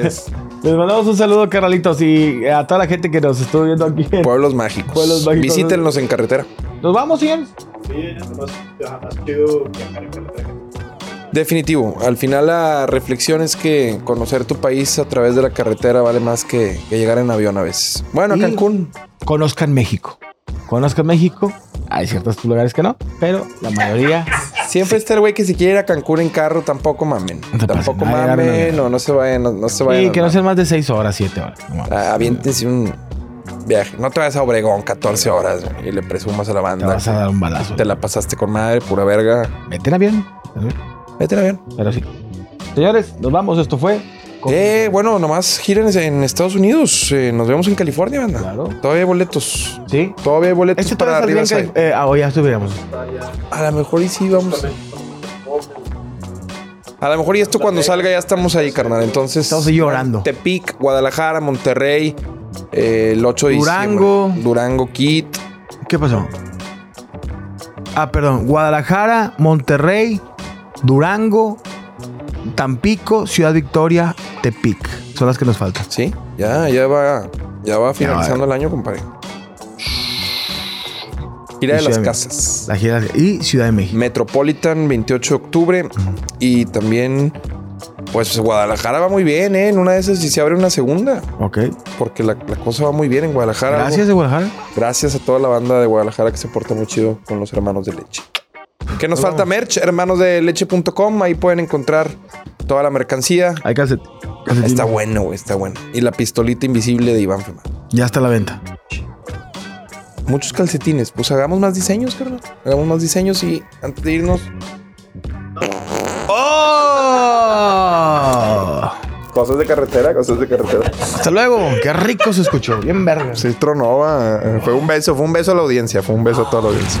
Speaker 2: Les mandamos un saludo, Carlitos, y a toda la gente que nos estuvo viendo aquí.
Speaker 3: Pueblos mágicos.
Speaker 2: Pueblos mágicos.
Speaker 3: Visítenlos en carretera.
Speaker 2: Nos vamos, señores.
Speaker 5: Sí, más, chido viajar en carretera.
Speaker 3: Definitivo. Al final la reflexión es que conocer tu país a través de la carretera vale más que, que llegar en avión a veces. Bueno, a Cancún.
Speaker 2: Conozcan México. Conozcan México. Hay ciertos lugares que no, pero la mayoría
Speaker 3: Siempre está el güey que si quiere ir a Cancún en carro, tampoco mamen.
Speaker 2: No te
Speaker 3: tampoco mamen, no, no se vayan, no, no se vayan.
Speaker 2: Sí, que no sean más de 6 horas, 7 horas.
Speaker 3: Ah, Aviéntense un viaje. No te vayas a Obregón 14 horas güey, y le presumas a la
Speaker 2: Te
Speaker 3: banda.
Speaker 2: vas a dar un balazo.
Speaker 3: Te la pasaste con madre, pura verga.
Speaker 2: Vete en avión.
Speaker 3: Vete a ver.
Speaker 2: Pero sí. Señores, nos vamos. Esto fue.
Speaker 3: Eh, bueno, nomás giren en Estados Unidos. Eh, nos vemos en California, banda.
Speaker 2: Claro.
Speaker 3: Todavía hay boletos.
Speaker 2: Sí.
Speaker 3: Todavía hay boletos
Speaker 2: Este
Speaker 3: para arriba.
Speaker 2: eh, ah, o ya estuviéramos.
Speaker 3: A lo mejor y sí vamos. A lo mejor y esto cuando salga ya estamos ahí, carnal. Entonces.
Speaker 2: Estamos llorando.
Speaker 3: Tepic, Guadalajara, Monterrey. eh, el 8 de
Speaker 2: Durango.
Speaker 3: diciembre. Durango, Kit.
Speaker 2: ¿Qué pasó? Ah, perdón. Guadalajara, Monterrey, Durango, Tampico, Ciudad Victoria, Tepic. Son las que nos faltan.
Speaker 3: Sí, ya, ya va. Ya va finalizando
Speaker 2: va.
Speaker 3: el año, compadre. Gira de las casas.
Speaker 2: La gira y Ciudad de México.
Speaker 3: Metropolitan, 28 de octubre. Y también, pues Guadalajara va muy bien, ¿eh? En una de esas, si se abre una segunda.
Speaker 2: Ok.
Speaker 3: Porque la, la cosa va muy bien en Guadalajara.
Speaker 2: Gracias
Speaker 3: Algo-
Speaker 2: de Guadalajara.
Speaker 3: Gracias a toda la banda de Guadalajara que se porta muy chido con los hermanos de leche. ¿Qué nos falta? Merch, hermanosdeleche.com. Ahí pueden encontrar toda la mercancía.
Speaker 2: Hay calcet. Calcetín.
Speaker 3: Está bueno, güey, está bueno. Y la pistolita invisible de Iván Femar.
Speaker 2: Ya está a la venta.
Speaker 3: Muchos calcetines. Pues hagamos más diseños, carnal. Hagamos más diseños y antes de irnos.
Speaker 2: ¡Oh!
Speaker 3: Cosas de carretera, cosas de carretera.
Speaker 2: Hasta luego. Qué rico se escuchó. Bien verga.
Speaker 3: Sí, tronó. Fue un beso, fue un beso a la audiencia. Fue un beso a toda la audiencia.